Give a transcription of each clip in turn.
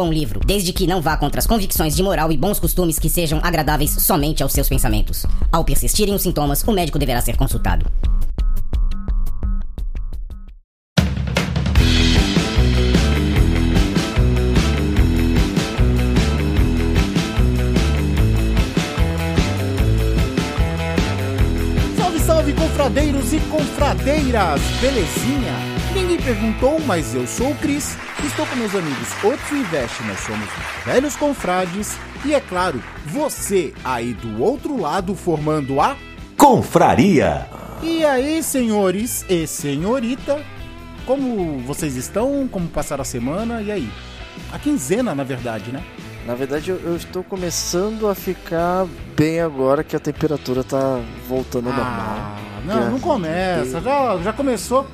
bom livro, desde que não vá contra as convicções de moral e bons costumes que sejam agradáveis somente aos seus pensamentos. Ao persistirem os sintomas, o médico deverá ser consultado. Salve, salve, confradeiros e confradeiras! Belezinha? Ninguém perguntou, mas eu sou o Cris. Estou com meus amigos Otsu e Veste, nós somos velhos confrades. E é claro, você aí do outro lado formando a. Confraria. E aí, senhores e senhorita? Como vocês estão? Como passaram a semana? E aí? A quinzena, na verdade, né? Na verdade, eu, eu estou começando a ficar bem agora que a temperatura tá voltando ao normal. Ah, não, não Graças começa. Já, já começou.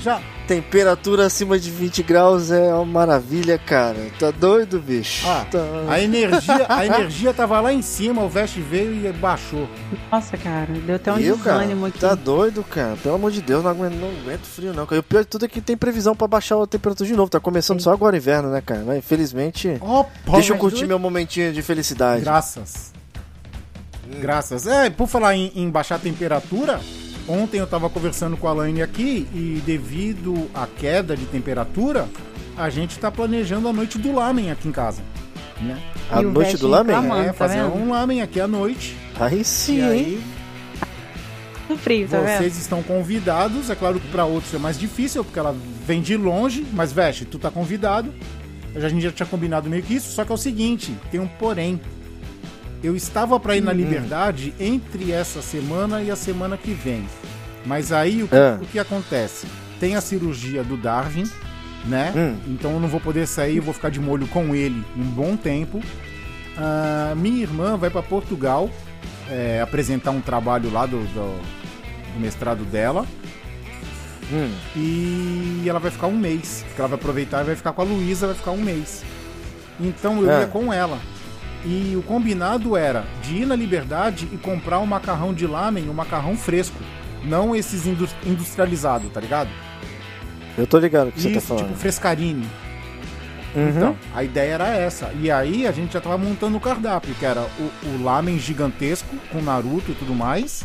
Já. Temperatura acima de 20 graus é uma maravilha, cara. Tá doido, bicho? Ah, Tá- a energia, a energia tava lá em cima, o Veste veio e baixou. Nossa, cara, deu até um Eu, cara, desânimo aqui. tá doido, cara. Pelo amor de Deus, não aguento, não aguento frio, não. cara. E o pior de tudo é que tem previsão pra baixar a temperatura de novo. Tá começando só agora o inverno, né, cara? Mas infelizmente. Opa, deixa eu curtir doido. meu momentinho de felicidade. Graças. Graças. É, por falar em, em baixar a temperatura, ontem eu tava conversando com a Laine aqui e devido à queda de temperatura, a gente tá planejando a noite do lamen aqui em casa. Né? A E noite do lamen? é, tá fazer vendo? um lamen aqui à noite. Aí sim, e hein? aí No frio, tá vendo? vocês estão convidados. É claro que para outros é mais difícil, porque ela vem de longe, mas veste, tu tá convidado. A gente já tinha combinado meio que isso, só que é o seguinte, tem um porém. Eu estava para ir Uhum. na Liberdade entre essa semana e a semana que vem. Mas aí o que, Ah. o que acontece? Tem a cirurgia do Darwin, né? Hum. Então eu não vou poder sair, eu vou ficar de molho com ele um bom tempo. Ah, minha irmã vai para Portugal é, apresentar um trabalho lá do, do- do mestrado dela. Hum. E ela vai ficar um mês. Porque ela vai aproveitar e vai ficar com a Luísa, vai ficar um mês. Então eu É. ia com ela. E o combinado era de ir na Liberdade e comprar um macarrão de lamen, um macarrão fresco. Não esses indus- industrializados, tá ligado? Eu tô ligado o que você tá Isso, falando. tipo frescarine. Uhum. Então, a ideia era essa. E aí a gente já tava montando o cardápio, que era o, o lamen gigantesco, com Naruto e tudo mais.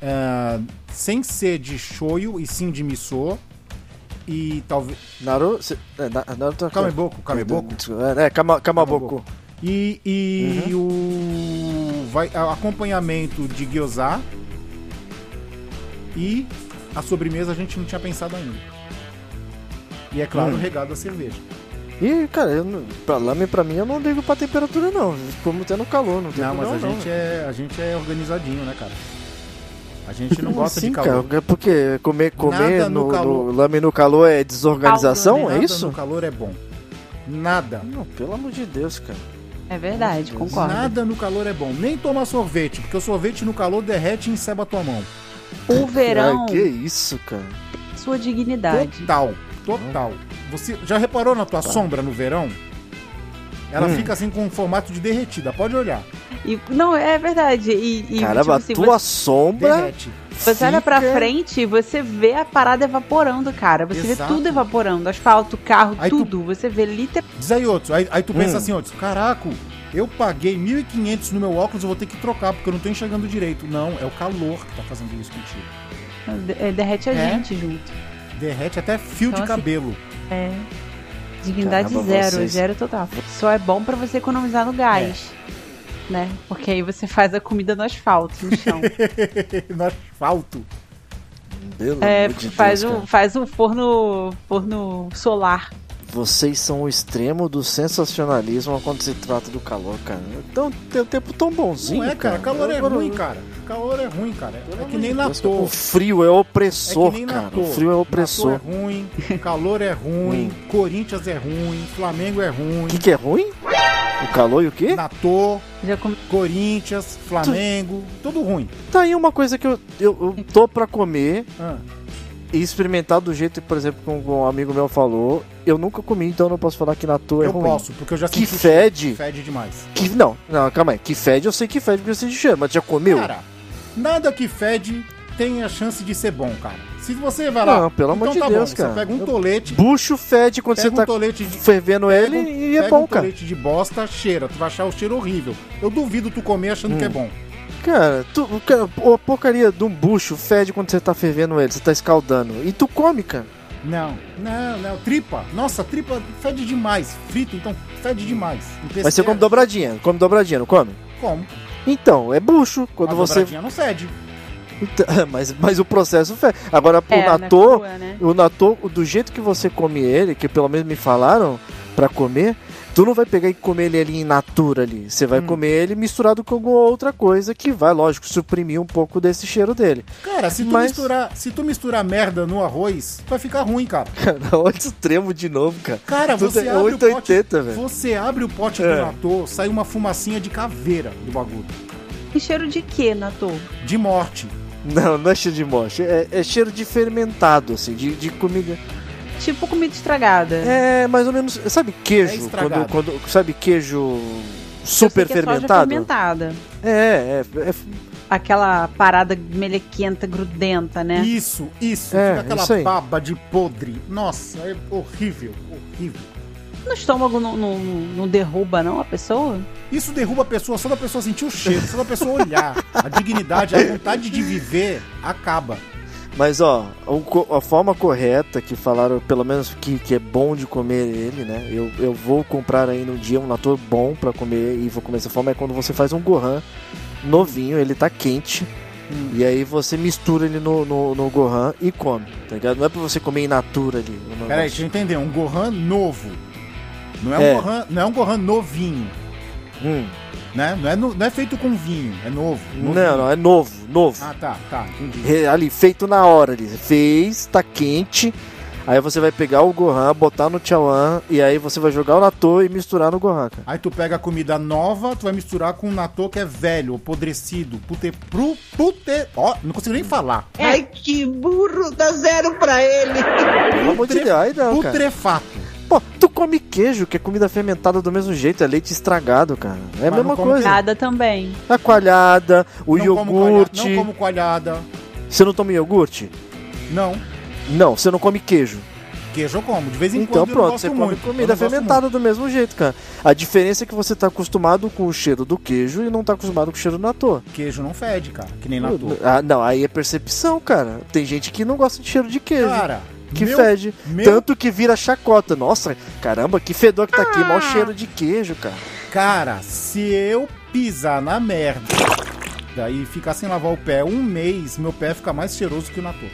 É, sem ser de shoyu e sim de miso. E talvez. Naruto. cê- É, Na- Naruto. Kameboku, Kameboku. É, Kama, Kamaboku. E, e Uhum. o vai, acompanhamento de gyoza. E a sobremesa a gente não tinha pensado ainda. E é claro, Hum. regado a cerveja. E, cara, eu não, pra lame pra mim eu não ligo pra temperatura, não. Como tendo calor, não tem Não, mas a problema, gente, é, a gente é organizadinho, né, cara? A gente não gosta assim, de calor. cara? Porque comer, comer Nada no no, calor. no lame no calor é desorganização, Nada é isso? no calor é bom. Nada. Não, pelo amor de Deus, cara. É verdade, concordo. Nada no calor é bom. Nem tomar sorvete, porque o sorvete no calor derrete e enceba a tua mão. O verão, Ai, que isso, cara. sua dignidade. Total, total. Você já reparou na tua sombra no verão? Ela Tá. Hum. fica assim com um formato de derretida, pode olhar. E, não, é verdade. E, e Caramba, tipo, a assim, tua sombra. Derrete. você, você olha pra fica- frente e você vê a parada evaporando, cara. Você Exato. vê tudo evaporando. Asfalto, carro, Aí tu- tudo. Você vê literalmente. Diz aí, outro. Aí, aí tu pensa Hum. assim, outro. Caraca, eu paguei 1.500 no meu óculos, eu vou ter que trocar, porque eu não tô enxergando direito. Não, é o calor que tá fazendo isso contigo. é, derrete a É? gente junto. Derrete até fio Então, de assim, cabelo. É. Dignidade Caramba, zero, vocês- zero total. Só é bom pra você economizar no gás. Né? Porque aí você faz a comida no asfalto, no chão. no asfalto. Pelo é, de faz, Deus, o, cara. faz o forno, forno solar. Vocês são o extremo do sensacionalismo quando se trata do calor, cara. Então tem um tempo tão bonzinho. Não é, cara. Calor é ruim, cara. Calor é ruim, cara. É que nem Natô. O frio é opressor, É cara. O frio é opressor. Natô é ruim, calor é ruim, Corinthians é ruim, Flamengo é ruim. O que, que é ruim? O calor e o quê? Natô, Já come... Corinthians, Flamengo, tudo ruim. Tá aí uma coisa que eu, eu, eu tô pra comer Ah, e experimentar do jeito, por exemplo, como um amigo meu falou. Eu nunca comi, então eu não posso falar que na toa é eu ruim. posso, porque eu já Que senti o fede. cheiro. Fede demais. Que, não, não, calma aí. Que fede, eu sei que fede porque eu de cheiro, mas já comeu? Cara, nada que fede tem a chance de ser bom, cara. Se você vai lá. Não, pelo amor então de tá Deus, bom, cara. Você pega um Eu- tolete. Bucho fede quando você tá um tolete de. fervendo ele um- e é bom, um cara. tolete de bosta, cheira. Tu vai achar o cheiro horrível. Eu duvido tu comer achando que Hum. é bom. Cara, tu, cara, a porcaria de um bucho fede quando você tá fervendo ele, você tá escaldando. E tu come, cara. Não, não, não. Tripa. Nossa, tripa fede demais. Frito, então fede demais. Em Mas você come dobradinha, come dobradinha, não come? Como? Então, é bucho. Quando A você. dobradinha não fede. Então, mas, mas o processo fede. Agora, É, o natô, crua, né? o natô, do jeito que você come ele, que pelo menos me falaram pra comer, tu não vai pegar e comer ele ali em natura ali. Você vai Hum. comer ele misturado com alguma outra coisa que vai, lógico, suprimir um pouco desse cheiro dele. Cara, se tu, Mas- misturar, se tu misturar merda no arroz, vai ficar ruim, cara. Cara, olha o extremo de novo, cara. Cara, Tudo você é abre o 880, pote, velho. Você abre o pote É. do natô, sai uma fumacinha de caveira do bagulho. E cheiro de quê, Natô? De morte. Não, não é cheiro de moche. É, é cheiro de fermentado, assim, de, de comida. Tipo comida estragada. É mais ou menos. Sabe É queijo? estragado. quando, quando- sabe queijo super que é fermentado? fermentada. É, é, é. Aquela parada melequenta, grudenta, né? Isso, isso. É, Fica aquela isso aí. baba de podre. Nossa, é horrível, horrível. No estômago não, não, não derruba, não, a pessoa? Isso derruba a pessoa só da pessoa sentir o cheiro, só da pessoa olhar. A dignidade, a vontade de viver acaba. Mas ó, a forma correta que falaram, pelo menos que, que é bom de comer ele, né? Eu, eu vou comprar aí no dia um nator bom pra comer e vou comer dessa forma é quando você faz um gohan novinho, ele tá quente. Hum. E aí você mistura ele no, no, no gohan e come, tá ligado? Não é pra você comer in natura ali. Peraí, deixa eu entender. Um Gohan novo. Não é um, É. Gohan, não é um Gohan novinho. Hum. Né? Não, é no- não é feito com vinho, é novo. novinho. Não, não, é novo, novo. Ah, tá, tá, entendi. Re- ali, feito na hora ali. Fez, tá quente. Aí você vai pegar o Gohan, botar no Chawan e aí você vai jogar o Natô e misturar no Gohan, cara. Aí tu pega a comida nova, tu vai misturar com um natô que é velho, apodrecido, pute, pru, pute, ó, não consigo nem falar. Ai, que burro, dá zero pra ele. Pelo amor de Deus, aí não, cara. Putrefato. Pô, tu come queijo, que é comida fermentada do mesmo jeito, é leite estragado, cara. É a Mas mesma não come coisa. Nada também. A coalhada, o não como coalhada, iogurte. não como coalhada. Você não toma iogurte? Não. Não, você não come queijo. Queijo eu como, de vez em Então quando eu não pronto, gosto você come muito. comida fermentada do mesmo jeito, cara. A diferença é que você tá acostumado com o cheiro do queijo e não tá acostumado com o cheiro do natô. muito. Queijo não fede, cara, que nem natô. Ah, não, aí é percepção, cara. Tem gente que não gosta de cheiro de queijo. Cara, que meu- fede. meu- Tanto que vira chacota. Nossa, caramba, que fedor que tá aqui. Ah. Mau cheiro de queijo, cara. Cara, se eu pisar na merda e ficar sem lavar o pé um mês, meu pé fica mais cheiroso que o natô.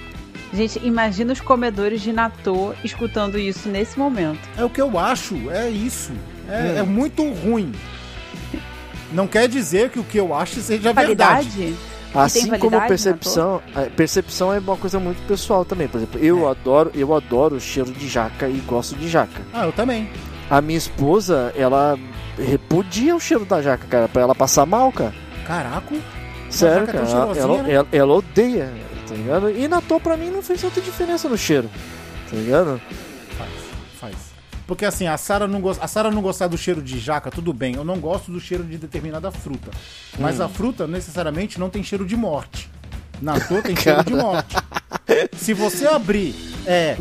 Gente, imagina os comedores de Natô escutando isso nesse momento. É o que eu acho, é isso. É, Hum. é muito ruim. Não quer dizer que o que eu acho seja verdade. Validade? Assim como percepção, a percepção é uma coisa muito pessoal também. Por exemplo, eu É. adoro, eu adoro o cheiro de jaca e gosto de jaca. Ah, eu também. A minha esposa, ela repudia o cheiro da jaca, cara, pra ela passar mal, cara. Caraca. Sério, é cara. Ela, né? ela- ela odeia, tá ligado? E Natô pra mim não fez tanta diferença no cheiro, tá ligado? Faz, faz. Porque assim, a Sara não gosta, a Sara não gostar do cheiro de jaca, tudo bem. Eu não gosto do cheiro de determinada fruta. Mas Hum. a fruta necessariamente não tem cheiro de morte. Natô tem cheiro de morte. Se você abrir, é,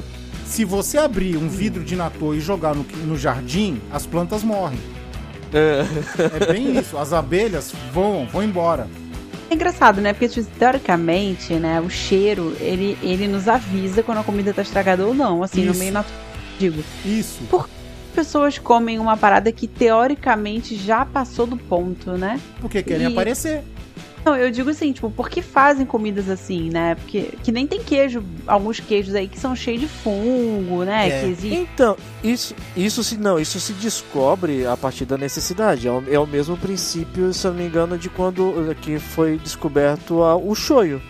se você abrir um vidro de natô e jogar no, no jardim, as plantas morrem. É bem isso. As abelhas vão, vão embora. É engraçado, né? Porque tipo, teoricamente, né, o cheiro, ele, ele nos avisa quando a comida tá estragada ou não, assim, no Isso. meio natural. Digo, Isso. pessoas comem uma parada que teoricamente já passou do ponto, né? Porque querem E- aparecer. Não, eu digo assim, tipo, por que fazem comidas assim, né? Porque que nem tem queijo, alguns queijos aí que são cheios de fungo, né? É. Que existe. Então, isso, isso se não, isso se descobre a partir da necessidade. É o, é o mesmo princípio, se eu não me engano, de quando que foi descoberto a- o shoyu.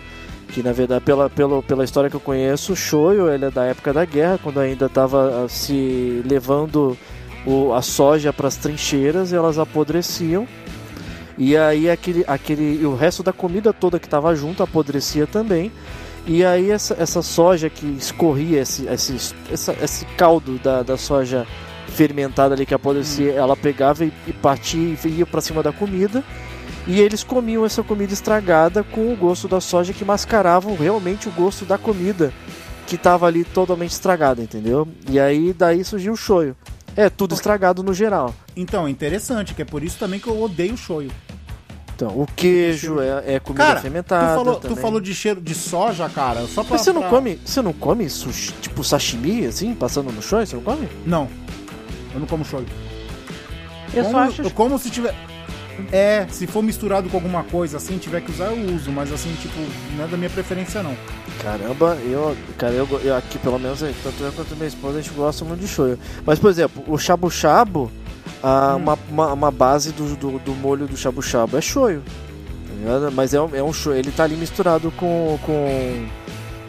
Que na verdade, pela, pela, pela história que eu conheço, o shoyu ele é da época da guerra, quando ainda estava se levando o, a soja para as trincheiras, elas apodreciam. E aí aquele, aquele, o resto da comida toda que estava junto apodrecia também. E aí essa, essa soja que escorria, esse, esse, essa- esse caldo da, da soja fermentada ali que apodrecia, ela pegava e, e partia e ia para cima da comida. E eles comiam essa comida estragada com o gosto da soja que mascaravam realmente o gosto da comida que estava ali totalmente estragada, entendeu? E aí daí surgiu o shoyu. É tudo estragado no geral. Então, é interessante, que é por isso também que eu odeio shoyu. Então, o queijo é, é comida Cara, tu fermentada. falou, tu falou de cheiro de soja, cara, só pra... Mas você não pra- come, você não come sushi, tipo sashimi assim, passando no shoyu, você não come? Não, eu não como shoyu. Eu como, só acho. eu como se tiver... É, se for misturado com alguma coisa assim, tiver que usar, eu uso, mas assim, tipo, não é da minha preferência, não. Caramba, eu, cara, eu, eu aqui pelo menos, tanto eu quanto minha esposa, a gente gosta muito de shoyu. Mas, por exemplo, o shabu shabu, a, Hum. uma, uma, uma base do, do, do molho do shabu shabu é shoyu. tá? Mas é um, é um shoyu, ele tá ali misturado com, com,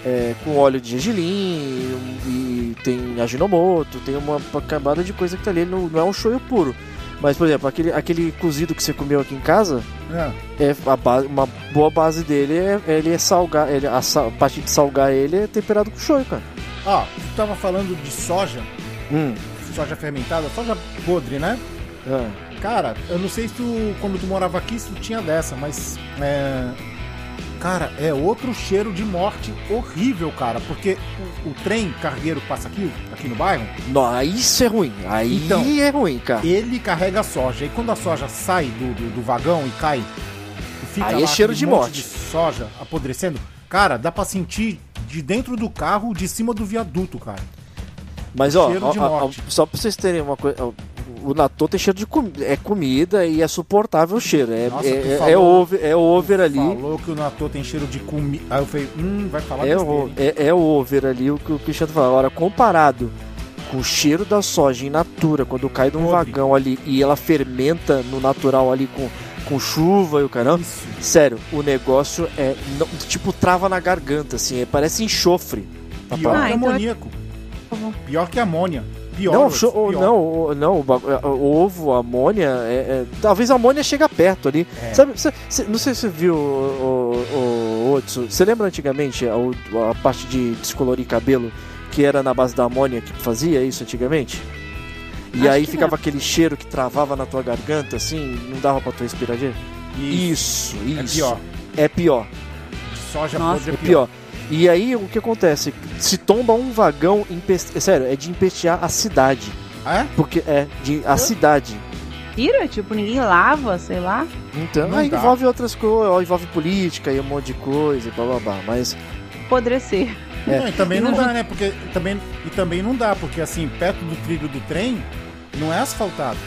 é, com óleo de gergelim e tem aginomoto, tem uma camada de coisa que tá ali, não, não é um shoyu puro. Mas, por exemplo, aquele, aquele cozido que você comeu aqui em casa, É. é a base, uma boa base dele é ele é salgar, ele, a, sa- a parte de salgar ele é temperado com shoyu, cara. Ó, tu tava falando de soja, Hum. soja fermentada, soja podre, né? é. Cara, eu não sei se tu, quando tu morava aqui, se tu tinha dessa, mas. É. Cara, é outro cheiro de morte horrível, cara. Porque o, o trem cargueiro que passa aqui, aqui no bairro, Não, aí isso é ruim. Aí Então. é ruim, cara. ele carrega a soja. E quando a soja sai do, do, do vagão e cai, e fica Aí lá é cheiro aquele de morte. de soja apodrecendo, cara, dá pra sentir de dentro do carro, de cima do viaduto, cara. Mas ó, cheiro ó, de ó, só pra vocês terem uma coisa. O natô tem cheiro de comida. É comida e é suportável o cheiro. É, Nossa, é, é, falou- over, é over ali. Falou que o Natô tem cheiro de comida. Aí eu falei, hum, vai falar É, besteira, o, é, é over ali o que o Cristiano fala. Agora, comparado com o cheiro da soja in natura, quando cai de um Podre. vagão ali e ela fermenta no natural ali com, com chuva e o caramba. Isso. Sério, o negócio é. não- tipo, trava na garganta, assim. é- parece enxofre. Pior parada. Ah, que então- amoníaco. Pior que amônia. Pior. Não, o- pior. não, o- não, o, ovo, a amônia, é, é- talvez a amônia chega perto ali. É. Sabe, cê- cê- não sei se você viu, o, o, Otso, você lembra antigamente a, a parte de descolorir cabelo que era na base da amônia que fazia isso antigamente? E Acho aí ficava aquele cheiro que travava na tua garganta, assim, não dava pra tu respirar direito? Isso. Isso, É pior. É pior. De soja Nossa. podre é É pior. E aí o que acontece? Se tomba um vagão, empeste... sério, é de empestear a cidade. É? Porque é de a cidade. Tira, tipo, ninguém lava, sei lá. Então, Não aí dá. envolve outras coisas, envolve política e um monte de coisa, e blá blá blá. Mas Apodrecer. É. Não, e também não não- dá, né? Porque também, e também não dá, porque assim, perto do trilho do trem, não é asfaltado.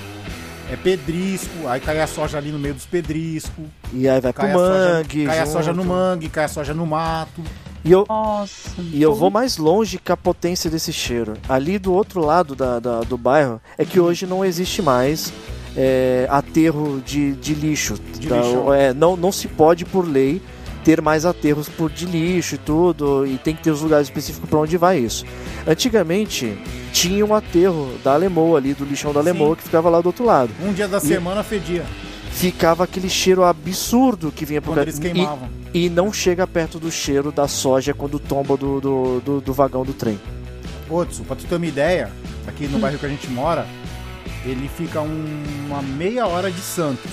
É pedrisco, aí cai a soja ali no meio dos pedriscos, e aí vai pro cai, a soja, mangue. cai a soja no mangue, cai a soja no mato. E eu, Nossa. e eu vou mais longe que a potência desse cheiro. Ali do outro lado da, da- do bairro é que hoje não existe mais é, aterro de, de lixo. De Tá? lixão. É, não, não se pode, por lei, ter mais aterros por, de lixo e tudo, e tem que ter os lugares específicos para onde vai isso. Antigamente tinha um aterro da Alemoa ali, do lixão da Sim. Alemoa, que ficava lá do outro lado. Um dia da semana fedia, Ficava aquele cheiro absurdo que vinha pro quando eles E- queimavam. E, não chega perto do cheiro da soja quando tomba do, do, do, do vagão do trem. Outros, pra tu ter uma ideia, aqui no bairro que a gente mora, ele fica um- uma meia hora de Santos.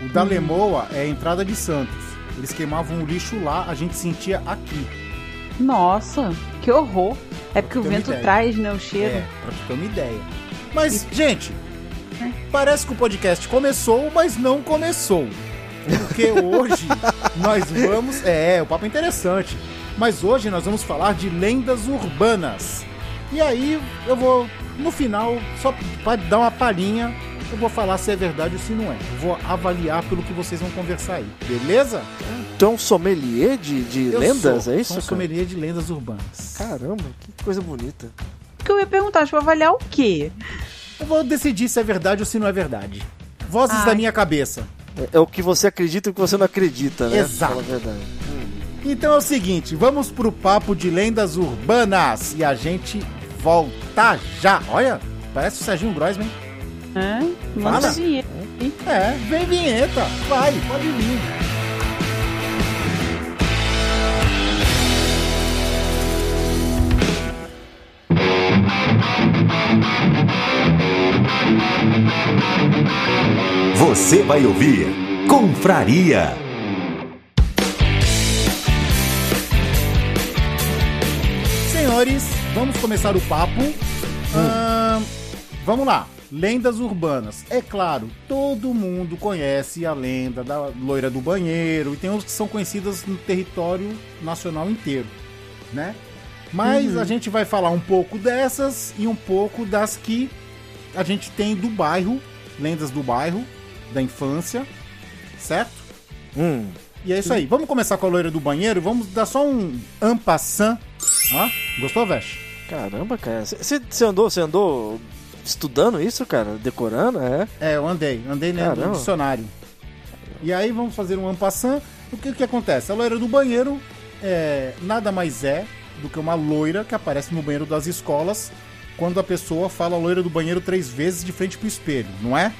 O da Lemoa é a entrada de Santos. Eles queimavam o lixo lá, a gente sentia aqui. Nossa, que horror. É porque o vento traz, né, o cheiro. É, pra tu ter uma ideia. Mas, gente, parece que o podcast começou, mas não começou. Porque hoje nós vamos. É, o papo é interessante. Mas hoje nós vamos falar de lendas urbanas. E aí eu vou, no final, só pra dar uma palhinha, eu vou falar se é verdade ou se não é. Vou avaliar pelo que vocês vão conversar aí, beleza? É um sommelier de, de Eu lendas, sou, é isso? Sou cara? sommelier de lendas urbanas. Caramba, que coisa bonita. O que eu ia perguntar, tipo, avaliar o quê? Eu vou decidir se é verdade ou se não é verdade. Vozes Ai. da minha cabeça. É, é o que você acredita e o que você não acredita, né? Exato. Fala a verdade. Então é o seguinte, vamos pro papo de lendas urbanas e a gente volta já. Olha, parece o Serginho Groisman. Fala. Manda dinheiro. É, vem vinheta. Vai, pode vir. Você vai ouvir Confraria. Senhores, vamos começar o papo. Ahn, vamos lá. Lendas urbanas. É claro, todo mundo conhece a lenda da loira do banheiro e tem uns que são conhecidas no território nacional inteiro, né? Mas a gente vai falar um pouco dessas e um pouco das que a gente tem do bairro, lendas do bairro, da infância, certo? Hum, E é isso aí. Vamos começar com a loira do banheiro. Vamos dar só um ampassan. Ó, gostou, Vesh? caramba, cara. Você andou, você andou estudando isso, cara? Decorando, é? É, eu andei. Andei né, no dicionário. E aí vamos fazer um ampassan. O que, que acontece? A loira do banheiro é, nada mais é do que uma loira que aparece no banheiro das escolas quando a pessoa fala loira do banheiro três vezes de frente pro espelho, não é?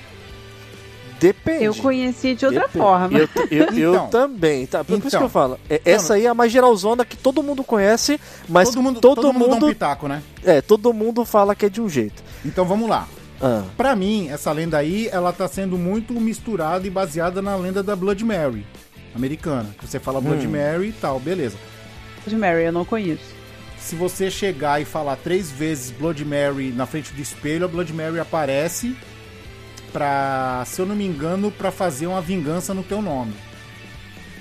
Depende. Eu conheci de outra Depende. forma. Eu, eu, eu Então. também, tá? Por isso Então. que eu falo. É, essa aí é a mais geralzona que todo mundo conhece, mas todo mundo, todo, todo mundo dá um mundo, pitaco, né? é, todo mundo fala que é de um jeito. Então vamos lá. Ah, Pra mim, essa lenda aí, ela tá sendo muito misturada e baseada na lenda da Blood Mary americana. Que você fala Blood Hum. Mary e tal, beleza. De Mary, eu não conheço. Se você chegar e falar três vezes Blood Mary na frente do espelho, a Blood Mary aparece pra, se eu não me engano, pra fazer uma vingança no teu nome.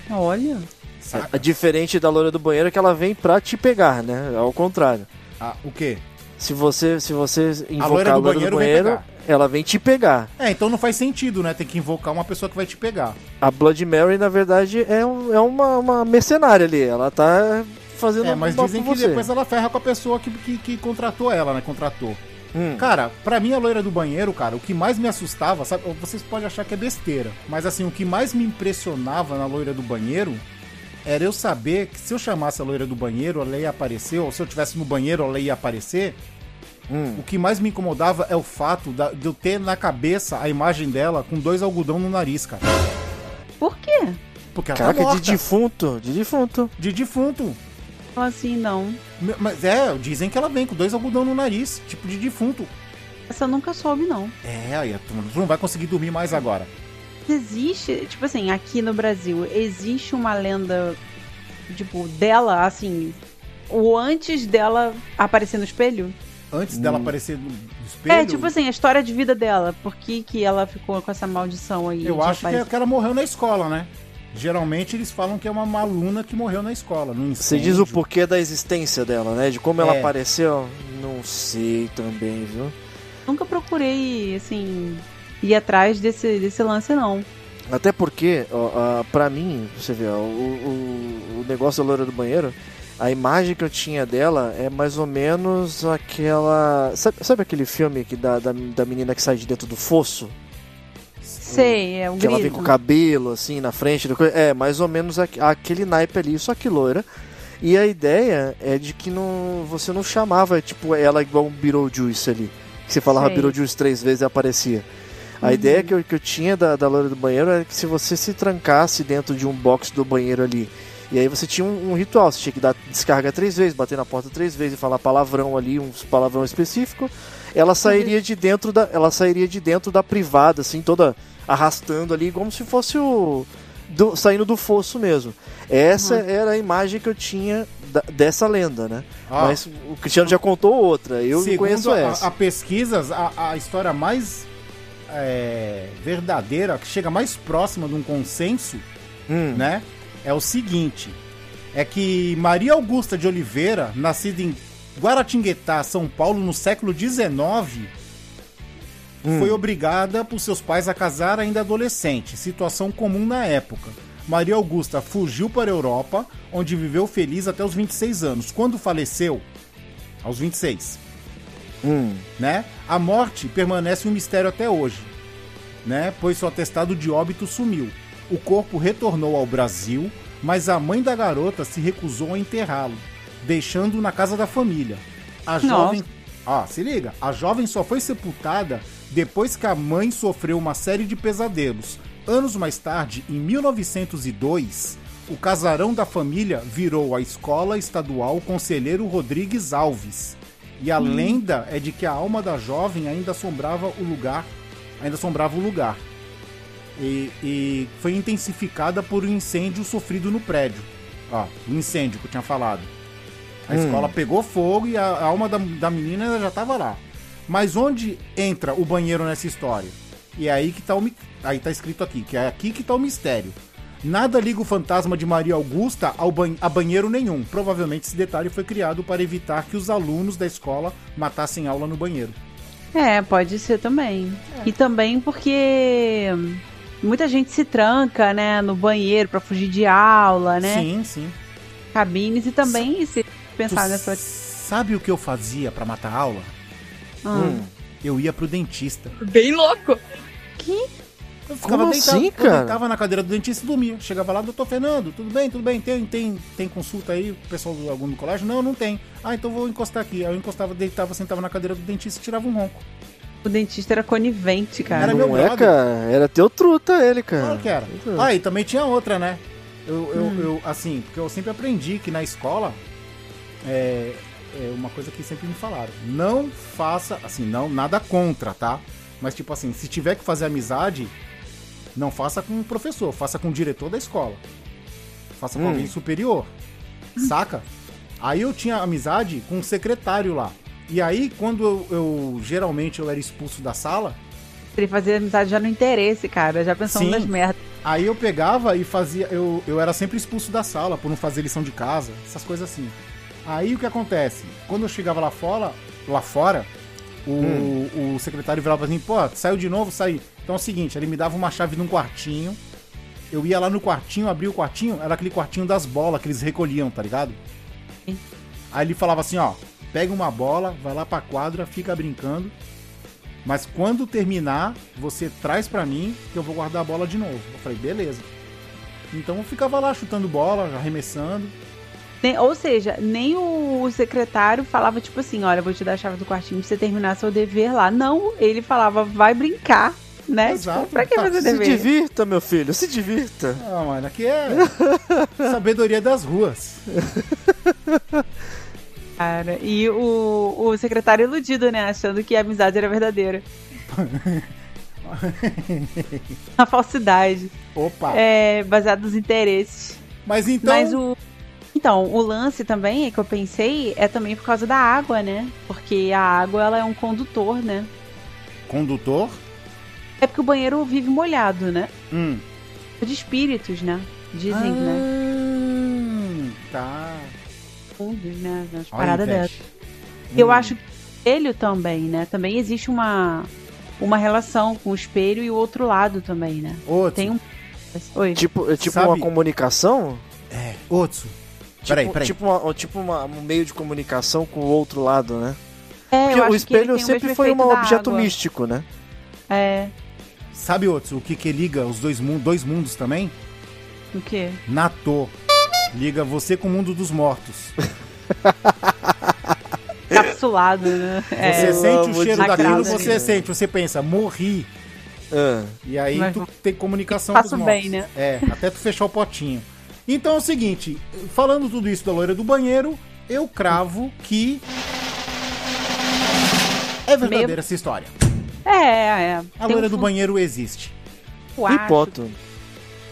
Olha. Saca? a diferente da loira do banheiro é que ela vem pra te pegar, né? Ao contrário. Ah, o quê? Se você, se você invocar a loira loira, do do banheiro vem banheiro. Ela vem te pegar. É, então não faz sentido, né? Tem que invocar uma pessoa que vai te pegar. A Blood Mary, na verdade, é, um- é uma, uma mercenária ali. Ela tá fazendo É, mas dizem que você. depois ela ferra com a pessoa que, que, que contratou ela, né? Contratou. Hum. Cara, pra mim a loira do banheiro, cara, o que mais me assustava, sabe? Vocês podem achar que é besteira, mas assim, o que mais me impressionava na loira do banheiro era eu saber que se eu chamasse a loira do banheiro, ela ia aparecer, ou se eu tivesse no banheiro, ela ia aparecer. Hum. O que mais me incomodava é o fato da- de eu ter na cabeça a imagem dela com dois algodão no nariz, cara. Por quê? Porque ela Caraca, tá de defunto, de defunto. de defunto. Então, assim, não. Mas é, dizem que ela vem com dois algodão no nariz, tipo de defunto. Essa eu nunca soube, não. É, aí tu tu não vai conseguir dormir mais agora. Existe, tipo assim, aqui no Brasil, existe uma lenda, tipo, dela, assim, o antes dela aparecer no espelho? Antes dela aparecer no espelho. É, tipo assim, a história de vida dela. Por que, que ela ficou com essa maldição aí? Eu acho que, é, aparecer? que ela morreu na escola, né? Geralmente eles falam que é uma aluna que morreu na escola, no Você diz o porquê da existência dela, né? De como ela É. apareceu. Não sei também, viu? Nunca procurei, assim, ir atrás desse, desse lance, não. Até porque, ó, ah, pra mim, você vê, ó, o, o, o negócio da loira do banheiro, a imagem que eu tinha dela é mais ou menos aquela. Sabe, sabe aquele filme que da, da, da menina que sai de dentro do fosso? Sei, é um Que ela vem grito. com o cabelo assim na frente do É, mais ou menos aqu- aquele naipe ali, só que loira. E a ideia é de que não, você não chamava tipo ela igual um Beetlejuice ali. Que você falava Sei. Beetlejuice três vezes e aparecia. A Uhum. ideia que eu, que eu tinha da, da loira do banheiro era que se você se trancasse dentro de um box do banheiro ali, e aí você tinha um, um ritual, você tinha que dar descarga três vezes, bater na porta três vezes e falar palavrão ali, um palavrão específico, ela sairia de dentro da, ela sairia de dentro da privada, assim, toda arrastando ali, como se fosse o do- saindo do fosso mesmo. Essa era a imagem que eu tinha da- dessa lenda, né? Ah. Mas o Cristiano já contou outra, eu não Segundo conheço a, essa. a pesquisas, a, a história mais é, verdadeira, que chega mais próxima de um consenso, Hum. né? É o seguinte: é que Maria Augusta de Oliveira, nascida em Guaratinguetá, São Paulo, no século XIX, foi obrigada por seus pais a casar ainda adolescente, situação comum na época. Maria Augusta fugiu para a Europa, onde viveu feliz até os 26 anos. Quando faleceu, aos 26, Hum. né? A morte permanece um mistério até hoje, né? Pois seu atestado de óbito sumiu. O corpo retornou ao Brasil, mas a mãe da garota se recusou a enterrá-lo, deixando-o na casa da família. A jovem, ó, se liga, a jovem só foi sepultada depois que a mãe sofreu uma série de pesadelos. Anos mais tarde, em 1902, o casarão da família virou a Escola Estadual Conselheiro Rodrigues Alves. E a lenda é de que a alma da jovem ainda assombrava o lugar, ainda assombrava o lugar. E, e foi intensificada por um incêndio sofrido no prédio. Ó, o incêndio que eu tinha falado. A Hum. escola pegou fogo e a, a alma da, da menina já tava lá. Mas onde entra o banheiro nessa história? E é aí que tá o aí tá escrito aqui, que é aqui que tá o mistério. Nada liga o fantasma de Maria Augusta ao ban a banheiro nenhum. Provavelmente esse detalhe foi criado para evitar que os alunos da escola matassem aula no banheiro. É, pode ser também. E também porque muita gente se tranca, né, no banheiro pra fugir de aula, né? Sim, sim. Cabines e também se Tu pensar nessa. sabe o que eu fazia para matar aula? Ah. Hum. Eu ia pro dentista. Bem louco. Eu ficava Como deitado, assim, eu cara? deitava na cadeira do dentista e dormia. Chegava lá, doutor Fernando, tudo bem, tudo bem, tem, tem, tem consulta aí, o pessoal do algum do colégio? Não, não tem. Ah, então vou encostar aqui. Aí eu encostava, deitava, sentava na cadeira do dentista e tirava um ronco. O dentista era conivente, cara. Era meu Não é, cara? Era teu truta ele, cara. Claro que era. Ah, e também tinha outra, né? Eu, eu, eu, assim, porque eu sempre aprendi que na escola é, é uma coisa que sempre me falaram. Não faça, assim, não, nada contra, tá? Mas tipo assim, se tiver que fazer amizade, não faça com o professor, faça com o diretor da escola. Faça com Hum. alguém superior. Saca? Aí eu tinha amizade com o secretário lá. E aí, quando eu, eu- geralmente eu era expulso da sala, Ele fazia amizade já no interesse, cara. Já Sim. nas merdas. Aí eu pegava e fazia. Eu, eu era sempre expulso da sala por não fazer lição de casa, essas coisas assim. Aí o que acontece? Quando eu chegava lá fora, lá fora, o, o secretário virava assim, pô, saiu de novo, saí. Então é o seguinte, ele me dava uma chave de um quartinho. Eu ia lá no quartinho, abria o quartinho, era aquele quartinho das bolas que eles recolhiam, tá ligado? Sim. Aí ele falava assim, ó, pega uma bola, vai lá pra quadra, fica brincando. Mas quando terminar, você traz pra mim que eu vou guardar a bola de novo. Eu falei, beleza. Então eu ficava lá chutando bola, arremessando. Nem- ou seja, nem o secretário falava, tipo assim, olha, vou te dar a chave do quartinho pra você terminar seu dever lá. Não, ele falava, vai brincar, né? Exato. Tipo, pra que Tá, fazer Se dever? divirta, meu filho, se divirta. Ah, mano, aqui é sabedoria das ruas. Cara, e o, o secretário iludido, né? Achando que a amizade era verdadeira. a falsidade. Opa. É, baseado nos interesses. Mas então. Mas o. Então, o lance também é que eu pensei é também por causa da água, né? Porque a água ela é um condutor, né? Condutor? É porque o banheiro vive molhado, né? Hum. De espíritos, né? Dizem, né? Hum, Tá. Fundos, né? Olha, paradas dessas. Eu Hum. acho que o espelho também, né? Também existe uma, uma relação com o espelho e o outro lado também, né? Otsu. Tem um. Oi. Tipo, é tipo Sabe- uma comunicação? É, Otsu. Tipo, Peraí, peraí. tipo, uma, tipo uma- um meio de comunicação com o outro lado, né? É, Porque eu o espelho o sempre foi um objeto água. místico, né? É. Sabe, Otsu, o que que liga os dois, mun dois mundos também? O quê? Natô. Liga você com o mundo dos mortos. Capsulado, né? Você É. sente o cheiro daquilo, você né? sente, você pensa, morri. Ah, E aí Mas tu tem comunicação com os mortos. bem, né? É, até tu fechar o potinho. Então é o seguinte, falando tudo isso da loira do banheiro, eu cravo que é verdadeira Meio- essa história. É, é. A loira um do banheiro existe. hipoto.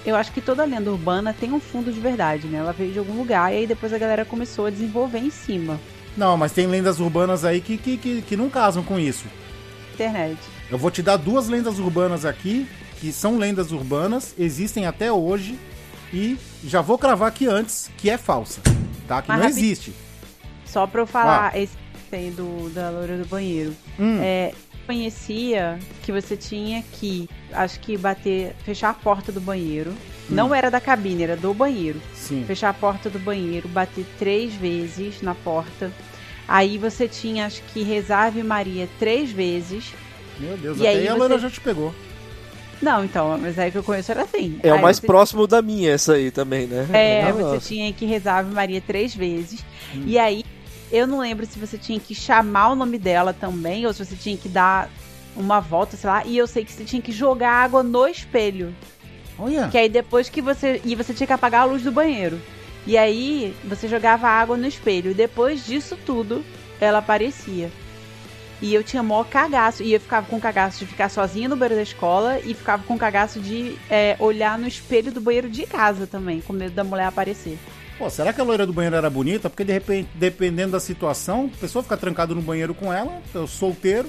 Eu acho que toda lenda urbana tem um fundo de verdade, né? Ela veio de algum lugar e aí depois a galera começou a desenvolver em cima. Não, mas tem lendas urbanas aí que, que, que, que não casam com isso. Internet. Eu vou te dar duas lendas urbanas aqui, que são lendas urbanas, existem até hoje, e já vou cravar aqui antes que é falsa, tá? Que Mas não rapid- existe. Só pra eu falar esse aí do, da loira do banheiro. Hum, É, conhecia que você tinha que, acho que bater, fechar a porta do banheiro. Não era da cabine, era do banheiro. Sim. Fechar a porta do banheiro, bater três vezes na porta. Aí você tinha, acho que rezar Ave Maria três vezes. Meu Deus, E até aí a você- loira já te pegou. Não, então, mas aí que eu conheço era assim. É o Aí mais você- próximo da minha, essa aí também, né? É, Nossa. você tinha que rezar Ave Maria três vezes. Hum. E aí, eu não lembro se você tinha que chamar o nome dela também, ou se você tinha que dar uma volta, sei lá. E eu sei que você tinha que jogar água no espelho. Olha. Que aí depois que você. E você tinha que apagar a luz do banheiro. E aí, você jogava água no espelho. E depois disso tudo, ela aparecia. E eu tinha maior cagaço. E eu ficava com cagaço de ficar sozinha no banheiro da escola. E ficava com cagaço de é, olhar no espelho do banheiro de casa também, com medo da mulher aparecer. Pô, será que a loira do banheiro era bonita? Porque de repente, dependendo da situação, a pessoa fica trancada no banheiro com ela, eu solteiro.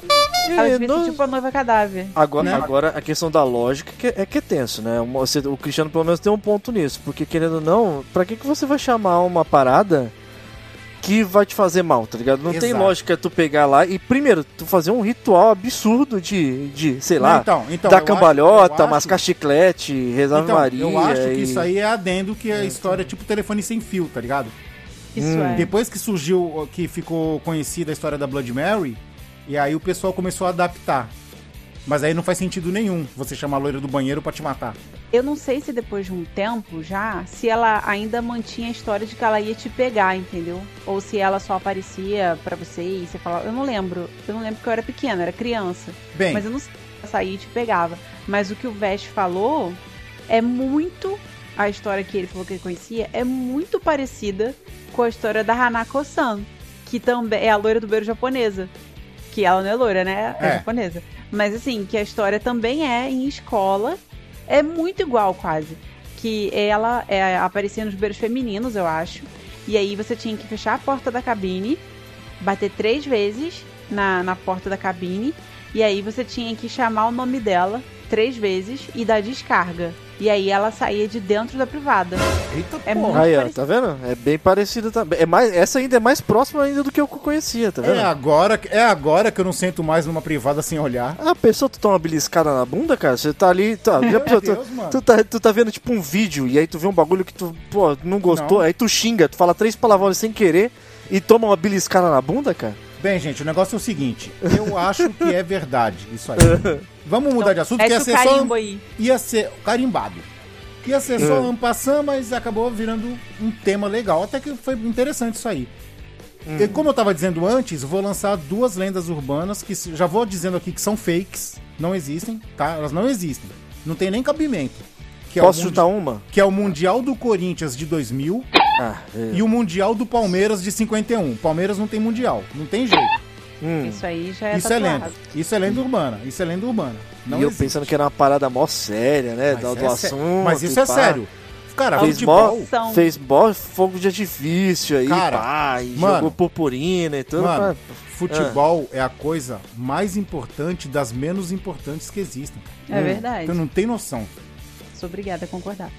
Ela É, devia ser tipo a noiva cadáver. Agora, né? agora a questão da lógica que- é que é tenso, né? O Cristiano pelo menos tem um ponto nisso, porque querendo ou não, pra que, que você vai chamar uma parada que vai te fazer mal, tá ligado? Não tem Exato. lógica tu pegar lá e primeiro tu fazer um ritual absurdo de, de sei lá, Não, então, então, dar acho- cambalhota, acho- mascar chiclete, rezar Então, Maria. eu acho que e- isso aí é adendo que a história é tipo telefone sem fio, tá ligado? Isso Hum. é. Depois que surgiu, que ficou conhecida a história da Blood Mary, e aí o pessoal começou a adaptar. Mas aí não faz sentido nenhum você chamar a loira do banheiro pra te matar. Eu não sei se depois de um tempo já, se ela ainda mantinha a história de que ela ia te pegar, entendeu? Ou se ela só aparecia pra você e você falava. Eu não lembro. Eu não lembro porque eu era pequena, era criança. Bem, Mas eu não sei se ela saía e te pegava. Mas o que o Vest falou é muito. A história que ele falou que ele conhecia é muito parecida com a história da Hanako-san, que também é a loira do beiro japonesa. Que ela não é loira, né? É, É. japonesa. Mas assim, que a história também é em escola. É muito igual, quase. Que ela é, aparecia nos beiros femininos, eu acho. E aí você tinha que fechar a porta da cabine, bater três vezes na, na porta da cabine. E aí você tinha que chamar o nome dela três vezes e dar descarga. E aí ela saía de dentro da privada. eita é porra. Aí, ó, parecido. tá vendo? É bem parecido também. É mais, essa ainda é mais próxima ainda do que eu conhecia, tá vendo? É agora, que- é agora que eu não sento mais numa privada sem olhar. Ah, pensou tu toma uma beliscada na bunda, cara? Você tá ali, tá, já Meu pensou, tu, Deus, mano. tu tá, tu tá vendo tipo um vídeo e aí tu vê um bagulho que tu, pô, não gostou, Não. aí tu xinga, tu fala três palavrões sem querer e toma uma beliscada na bunda, cara? Bem, gente, o negócio é o seguinte. Eu acho que é verdade isso aí. Vamos mudar de assunto, porque ia ser só... aí. Ia ser carimbado. Ia ser só Hum. ampassã, mas acabou virando um tema legal. Até que foi interessante isso aí. Hum. E como eu tava dizendo antes, vou lançar duas lendas urbanas que já vou dizendo aqui que são fakes, não existem, tá? Elas não existem. Não tem nem cabimento. Que é, Posso mundi- chutar uma? que é o Mundial do Corinthians de 2000 Ah, é. e o Mundial do Palmeiras de 51. Palmeiras não tem Mundial, não tem jeito. Hum. Isso aí já é Isso é lenda. Isso é lenda urbana. Isso é lenda urbana. Não e eu existe. pensando que era uma parada mó séria, né? Mas do, do é assunto. Mas isso é pá. sério. Cara, Fez futebol. mó, fez mó fogo de artifício aí, Cara, pá, e mano, jogou purpurina e tudo. mano. Futebol é a coisa mais importante das menos importantes que existem. É verdade. Tu não tem noção. Sou obrigada a concordar.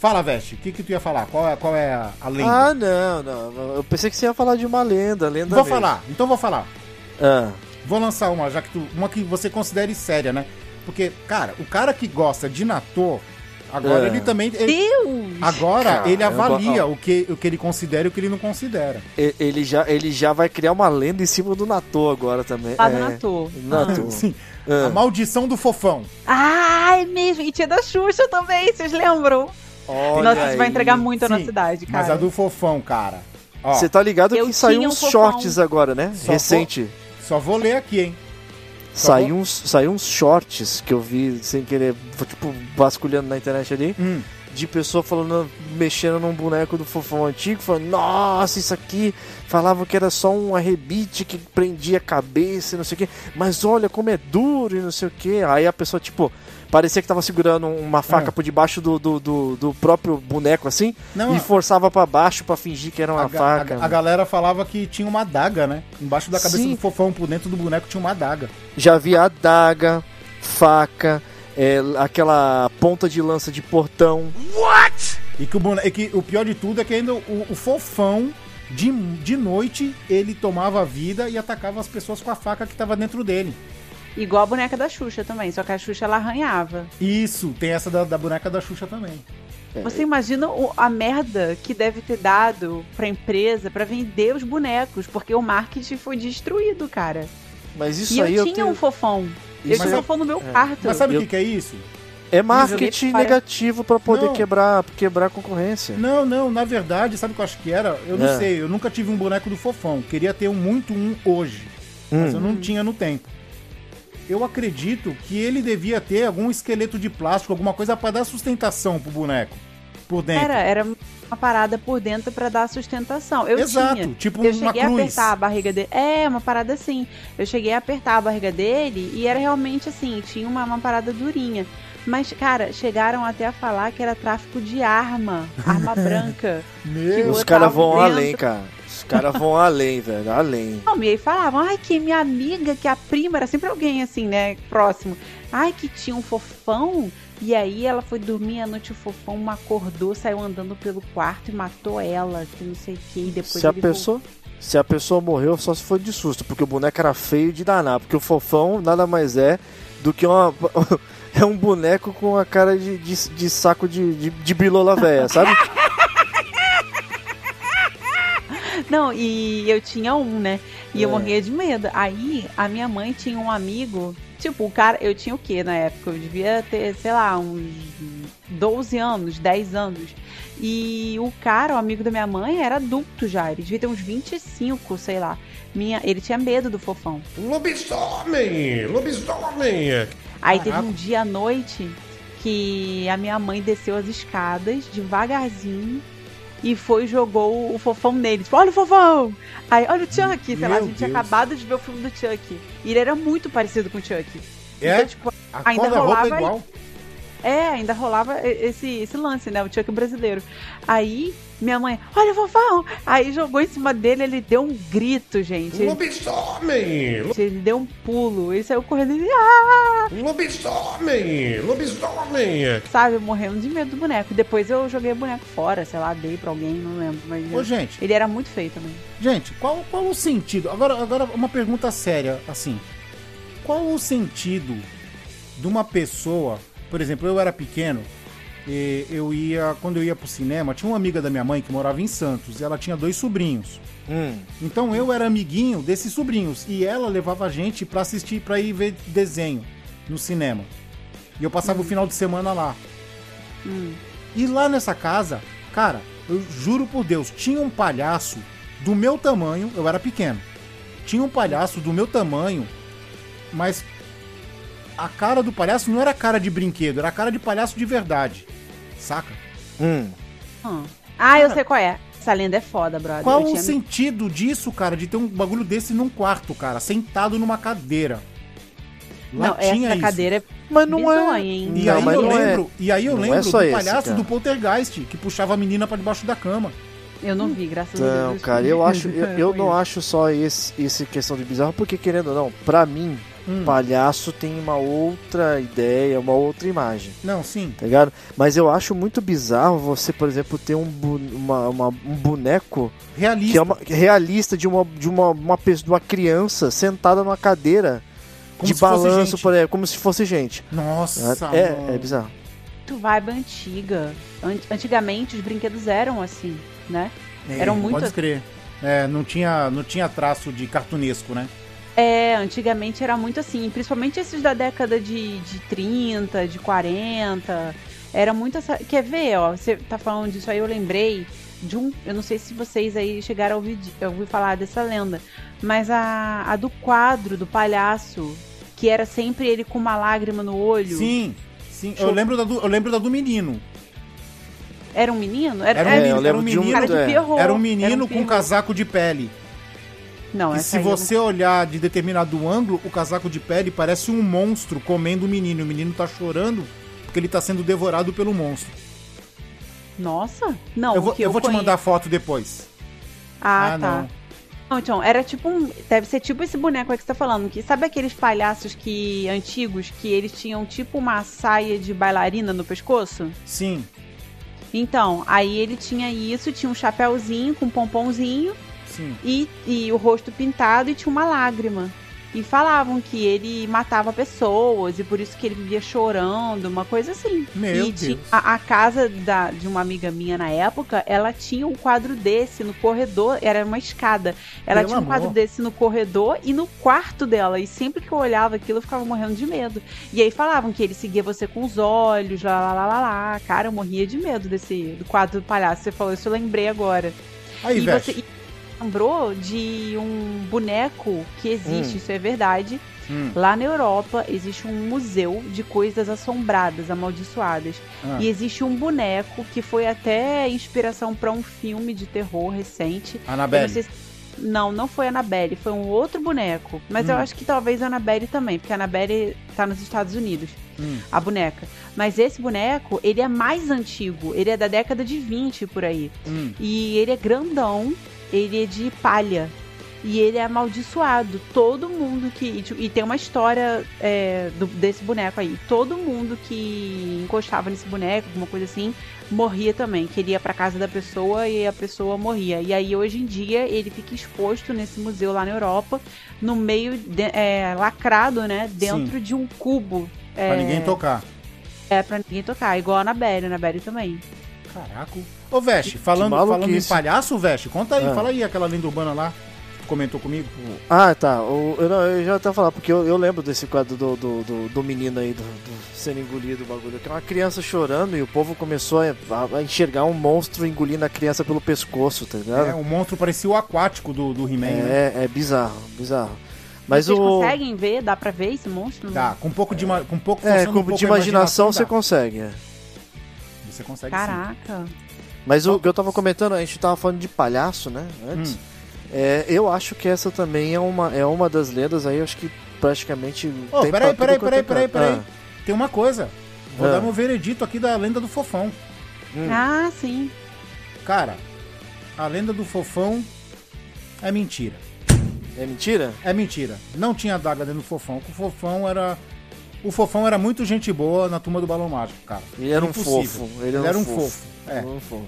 Fala, Veste, o que, que tu ia falar? Qual é, qual é a, a lenda? Ah, não, não. Eu pensei que você ia falar de uma lenda, lenda vou mesmo. falar, então vou falar. Ah, Vou lançar uma, já que tu. Uma que você considere séria, né? Porque, cara, o cara que gosta de Nator, agora É. ele também. ele- Deus! agora ele avalia o que, o que ele considera e o que ele não considera. ele já, ele já vai criar uma lenda em cima do Natô agora também. Do é, Natô. Natô. Sim. Ah. A maldição do fofão. Ah, é mesmo. E tinha da Xuxa também, vocês lembram? Olha Nossa, isso vai aí. entregar muito a Sim, nossa cidade, cara. Mas a do fofão, cara. Você tá ligado Eu que saiu um uns fofão. shorts agora, né? Só Recente. só vou ler aqui, hein? Saiu uns, saiu uns shorts que eu vi sem querer, tipo, vasculhando na internet ali, Hum. de pessoa falando, mexendo num boneco do fofão antigo, falando, nossa, isso aqui falava que era só um arrebite que prendia a cabeça e não sei o que, mas olha como é duro e não sei o que. Aí a pessoa, tipo, parecia que tava segurando uma faca Ah. por debaixo do, do, do, do próprio boneco assim, Não, e forçava pra baixo pra fingir que era uma a, faca. a- a galera falava que tinha uma adaga, né? Embaixo da cabeça Sim. do fofão, por dentro do boneco, tinha uma adaga. Já vi adaga, faca, é, aquela ponta de lança de portão. E que o, bone... e que o pior de tudo é que ainda o, o fofão, de, de noite, ele tomava vida e atacava as pessoas com a faca que tava dentro dele. Igual a boneca da Xuxa também, só que a Xuxa ela arranhava. Isso, tem essa da, da boneca da Xuxa também. É. Você imagina o- a merda que deve ter dado pra empresa pra vender os bonecos, porque o marketing foi destruído, cara. Mas isso e aí eu eu tinha tenho... um fofão. Eu Isso tinha aí- um fofão no meu é. quarto. Mas sabe o Eu- que, que é isso? É marketing negativo pra poder Não. quebrar, quebrar a concorrência. Não, não, na verdade, sabe o que eu acho que era? Eu não É. sei, eu nunca tive um boneco do fofão. Queria ter um muito um hoje, mas Hum. eu não tinha no tempo. Eu acredito que ele devia ter algum esqueleto de plástico, alguma coisa pra dar sustentação pro boneco. Por dentro. Era, era uma parada por dentro pra dar sustentação. Eu Exato, tinha. tipo eu uma cheguei a cruz. apertar a barriga dele. É, uma parada assim. Eu cheguei a apertar a barriga dele e era realmente assim, tinha uma, uma parada durinha. Mas, cara, chegaram até a falar que era tráfico de arma, arma branca. Meu, Os eu caras vão dentro. além, cara. Os caras vão além, velho. Além. Não, e aí falavam, ai, que minha amiga, que a prima, era sempre alguém assim, né, próximo. Ai, que tinha um fofão. E aí ela foi dormir à noite, o fofão acordou, saiu andando pelo quarto e matou ela, que não sei o que. E depois Se a pessoa. Se a pessoa morreu, só se foi de susto, porque o boneco era feio de danar. Porque o fofão nada mais é do que uma. É um boneco com a cara de, de, de saco de, de, de bilola véia, sabe? Não, e eu tinha um, né? E eu É. morria de medo. Aí a minha mãe tinha um amigo. Tipo, o cara, eu tinha o quê na época? Eu devia ter, sei lá, uns 12 anos, 10 anos. E o cara, o amigo da minha mãe, era adulto já. Ele devia ter uns 25, sei lá. Minha, ele tinha medo do fofão. Lobisomem! Lobisomem! Aí teve um dia à noite que a minha mãe desceu as escadas devagarzinho e foi e jogou o fofão nele. Tipo, olha o fofão! Aí, olha o Chuck! Sei lá, a Meu gente tinha acabado de ver o filme do Chuck. E ele era muito parecido com o Chuck. É? Então, tipo, a ainda cor da roupa é rolava- igual. É, ainda rolava esse, esse lance, né? O Chuck brasileiro. Aí, minha mãe, olha o fofão! Aí jogou em cima dele, ele deu um grito, gente. Lobisomem! ele deu um pulo, ele saiu correndo e ah! Lobisomem! Lobisomem! sabe, morrendo de medo do boneco. Depois eu joguei o boneco fora, sei lá, dei pra alguém, não lembro. Mas Ô, gente, ele era muito feio também. gente, qual, qual o sentido? Agora, agora uma pergunta séria, assim. Qual o sentido de uma pessoa, por exemplo, eu era pequeno, e eu ia, quando eu ia pro cinema, tinha uma amiga da minha mãe que morava em Santos, e ela tinha dois sobrinhos. Hum. Então eu era amiguinho desses sobrinhos e ela levava a gente pra assistir, pra ir ver desenho no cinema. E eu passava o final de semana lá. Hum. E lá nessa casa, cara, eu juro por Deus, tinha um palhaço do meu tamanho, eu era pequeno. Tinha um palhaço do meu tamanho, mas a cara do palhaço não era cara de brinquedo, era cara de palhaço de verdade. Saca? Hum. Hum. Ah, eu sei qual é. Essa lenda é foda, brother. Qual o sentido disso, cara, de ter um bagulho desse num quarto, cara, sentado numa cadeira? Lá Não, tinha essa isso. cadeira é Mas não bizonha, é. hein? E Não, aí mas eu não é- lembro, e aí eu não é lembro só do esse, palhaço cara. do Poltergeist, que puxava a menina pra debaixo da cama. Eu não vi, graças a Deus. Não, cara, eu acho, eu, eu não acho só esse, esse questão de bizarro, porque querendo ou não, pra mim, Hum. palhaço tem uma outra ideia, uma outra imagem, Não, sim. tá ligado? Mas eu acho muito bizarro você, por exemplo, ter um, bu- uma, uma- um boneco Realista. que é uma, realista de uma, de uma, uma, pessoa, de uma criança sentada numa cadeira Como de balanço, por aí, como se fosse gente. Nossa, é, mano. é bizarro. Muito vibe antiga. An- Antigamente os brinquedos eram assim, né? É, Eram muito- Pode crer. É, não tinha, não tinha traço de cartunesco, né? É, antigamente era muito assim, principalmente esses da década de, de 30, de 40. Era muito essa. Quer ver, ó? Você tá falando disso aí, eu lembrei de um. Eu não sei se vocês aí chegaram a ouvir, a ouvir falar dessa lenda, mas a, a do quadro do palhaço, que era sempre ele com uma lágrima no olho. Sim, sim. Eu lembro, da do, eu lembro da do menino. Era um menino? Era, Era um era- menino, eu lembro era um de um- menino, cara de é. pierrot. era um menino com pierrot. casaco de pele. Não, e se eu não- você olhar de determinado ângulo, o casaco de pele parece um monstro comendo o menino. O menino tá chorando porque ele tá sendo devorado pelo monstro. Nossa, não. eu vou, que eu vou te mandar foto depois. Ah, Ah, tá. não. Não, então, era tipo um. Deve ser tipo esse boneco aí que você tá falando. Que, sabe aqueles palhaços que antigos que eles tinham tipo uma saia de bailarina no pescoço? Sim, Então, aí ele tinha isso, tinha um chapéuzinho com um pomponzinho sim. e, e o rosto pintado e tinha uma lágrima. E falavam que ele matava pessoas e por isso que ele vivia chorando, uma coisa assim. Meu e Deus. a, a casa da, de uma amiga minha na época, ela tinha um quadro desse no corredor, era uma escada. Ela Pelo tinha um quadro amor. desse no corredor e no quarto dela. E sempre que eu olhava aquilo, eu ficava morrendo de medo. E aí falavam que ele seguia você com os olhos, lá, lá, lá, lá, lá. Cara, eu morria de medo desse do quadro do palhaço. Você falou isso, eu lembrei agora. Aí, e você e lembrou de um boneco que existe, Hum. isso é verdade. Hum. Lá na Europa existe um museu de coisas assombradas, amaldiçoadas. Ah. E existe um boneco que foi até inspiração para um filme de terror recente. Eu Anabelle. não, se- não, não foi a Annabelle, foi um outro boneco. Mas eu Hum. acho que talvez a Annabelle também, porque a Annabelle tá nos Estados Unidos, Hum. a boneca. Mas esse boneco, ele é mais antigo, ele é da década de 20 por aí. Hum. E ele é grandão, ele é de palha. E ele é amaldiçoado. Todo mundo que. E, tipo, e tem uma história é, do- desse boneco aí. Todo mundo que encostava nesse boneco, alguma coisa assim, morria também. Que ele ia pra casa da pessoa e a pessoa morria. E aí, hoje em dia, ele fica exposto nesse museu lá na Europa, no meio, de- é, lacrado, né? Dentro de um cubo. Pra é, ninguém tocar. É, pra ninguém tocar. Igual a Anabelle, Anabelle também. Caraca. Ô, Veste, falando, falando em palhaço, Veste, conta aí, Ah. fala aí aquela lenda urbana lá. Comentou comigo. Ah, tá. O- eu, não, eu já até falar, porque eu, eu lembro desse quadro do, do, do, do menino aí, do, do sendo engolido o bagulho. Que é uma criança chorando e o povo começou a, a enxergar um monstro engolindo a criança pelo pescoço, tá É, ligado? o monstro parecia o aquático do, do He-Man, né? É, é bizarro, bizarro. Mas Vocês o. conseguem ver? Dá pra ver esse monstro? Dá, com um pouco de, com um pouco, É, com, um pouco de a imaginação você consegue. é. Você consegue sim. Mas o que eu tava comentando, a gente tava falando de palhaço, né? Antes. Hum. É, eu acho que essa também é uma, é uma das lendas aí, acho que praticamente. Ô, tem peraí, pra peraí, peraí, é peraí, canto. peraí. Tem uma coisa. Vou Ah. dar meu veredito aqui da lenda do fofão. Hum. Ah, sim. Cara, a lenda do fofão é mentira. É mentira? É mentira. Não tinha daga dentro do fofão. O fofão era. O fofão era muito gente boa na turma do Balão Mágico, cara. Ele era um Impossível. fofo. Ele era, um fofo. fofo. É. Ele era um fofo.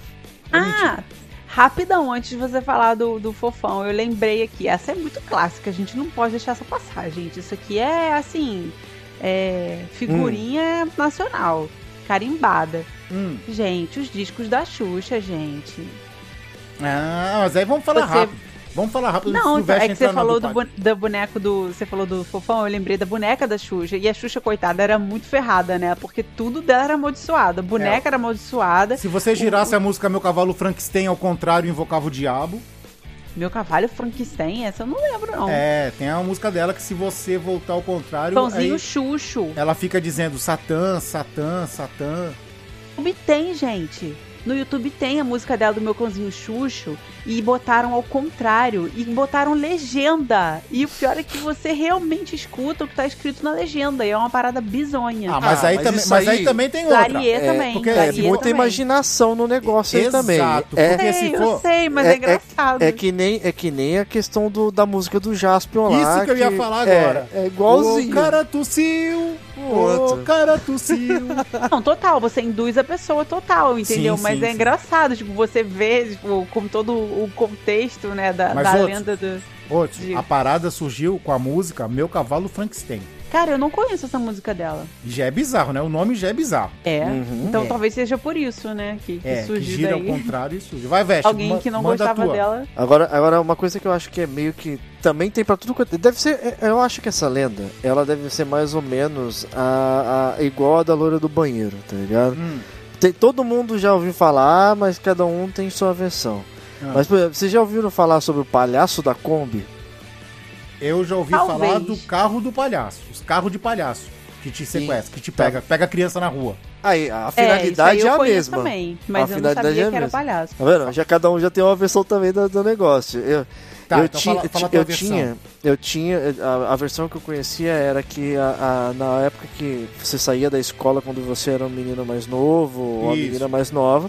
Ah, rapidão, antes de você falar do, do fofão, eu lembrei aqui. Essa é muito clássica, a gente não pode deixar essa passar, gente. Isso aqui é, assim, é, figurinha nacional, carimbada. Hum. Gente, os discos da Xuxa, gente. Ah, mas aí vamos falar Você- rápido. Vamos falar rápido. Não, do é que você falou do do, pai. bu- do boneco do. Você falou do fofão, eu lembrei da boneca da Xuxa. E a Xuxa, coitada, era muito ferrada, né? Porque tudo dela era amaldiçoado. A boneca era amaldiçoada. Se você girasse a música Meu Cavalo Frankenstein ao contrário invocava o diabo. Meu cavalo Frankenstein, essa eu não lembro, não. É, tem a música dela que se você voltar ao contrário. Pãozinho aí Xuxo. ela fica dizendo Satã, Satã, Satã. No YouTube tem, gente. No YouTube tem a música dela do meu cãozinho Xuxo e botaram ao contrário e botaram legenda. E o pior é que você realmente escuta o que tá escrito na legenda. E é uma parada bizonha. Ah, mas, Ah, aí, mas também, mas aí aí- também tem outra. É, também. porque É muita também. imaginação no negócio aí também. Exato, É, porque se Sei, for- eu sei, mas é, é- engraçado. é que nem é que nem a questão do, da música do Jaspion lá. Isso que eu ia falar é- agora. É, igualzinho. O cara tossiu, O o outro. cara tossiu. Não, total, você induz a pessoa total, entendeu? Sim, Mas sim, é sim. engraçado, tipo, você vê, tipo, com todo o contexto, né, da, Mas da outros- lenda do. Outro, Diga. a parada surgiu com a música Meu Cavalo Frankenstein. Cara, eu não conheço essa música dela. Já é bizarro, né? O nome já é bizarro. É. Uhum. então É. talvez seja por isso, né? Que, que É, que gira ao daí. contrário e surge. Vai, Veste, Alguém que não gostava tua. dela. Agora, agora, uma coisa que eu acho que é meio que. Também tem pra tudo quanto. Deve ser. é, Eu acho que essa lenda, ela deve ser mais ou menos a, a- igual a da loira do banheiro, tá ligado? Hum, Tem, todo mundo já ouviu falar, mas cada um tem sua versão. Ah. Mas, por exemplo, vocês já ouviram falar sobre o palhaço da Kombi? Eu já ouvi Talvez. falar do carro do palhaço. Os carros de palhaço. Que te sequestra, que te pega, pega a criança na rua. Aí, a É, finalidade isso é, aí eu a mesma. também, mas A eu não finalidade sabia é a que era mesma. palhaço. Tá vendo? Já cada um já tem uma versão também do, do negócio. Eu, Tá, eu, então tinha, fala- fala a eu, tinha, eu tinha, a, a versão que eu conhecia era que a, a- na época que você saía da escola quando você era um menino mais novo ou uma Isso. menina mais nova,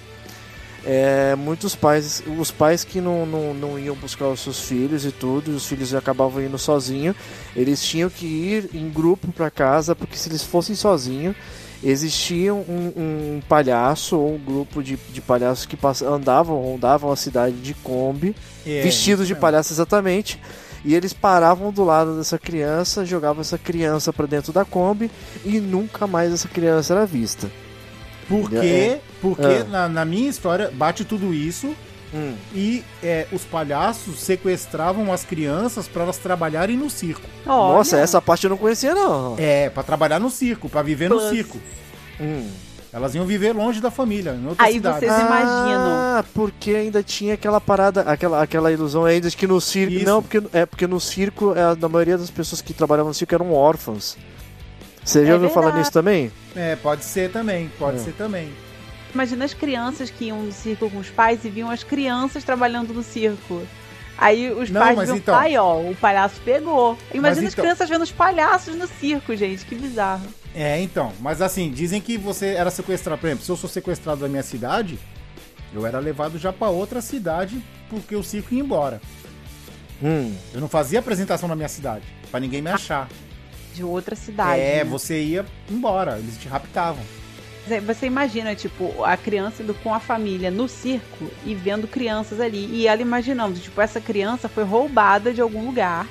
é, muitos pais, os pais que não, não, não iam buscar os seus filhos e tudo, os filhos acabavam indo sozinho, eles tinham que ir em grupo para casa, porque se eles fossem sozinhos, existia um, um palhaço ou um grupo de, de palhaços que pass- andavam, rondavam a cidade de Kombi, É, vestidos de mesmo. palhaço exatamente. e eles paravam do lado dessa criança, jogavam essa criança para dentro da Kombi e nunca mais essa criança era vista. Porque, É. porque Ah. na, na minha história bate tudo isso Hum. e é, os palhaços sequestravam as crianças para elas trabalharem no circo. Olha, Nossa, essa parte eu não conhecia não. É, para trabalhar no circo, para viver no Plus. circo. Hum. Elas iam viver longe da família, em outra Aí cidade. vocês imaginam. Ah, porque ainda tinha aquela parada, aquela, aquela ilusão ainda de que no circo. Isso. Não, porque é porque no circo, é, na maioria das pessoas que trabalhavam no circo eram órfãos. Você já É ouviu falar verdade. nisso também? É, pode ser também, pode É. ser também. Imagina as crianças que iam no circo com os pais e viam as crianças trabalhando no circo. Aí os Não, pais mas viam, então- pai, ó, o palhaço pegou. Imagina as então- crianças vendo os palhaços no circo, gente, que bizarro. É, então, mas assim, dizem que você era sequestrado. Por exemplo, se eu sou sequestrado da minha cidade, eu era levado já para outra cidade porque o circo ia embora. Hum. Eu não fazia apresentação na minha cidade, para ninguém me achar. De outra cidade. é, né? você ia embora, eles te raptavam. Você- imagina, tipo, a criança indo com a família no circo e vendo crianças ali. E ela imaginando, tipo, essa criança foi roubada de algum lugar.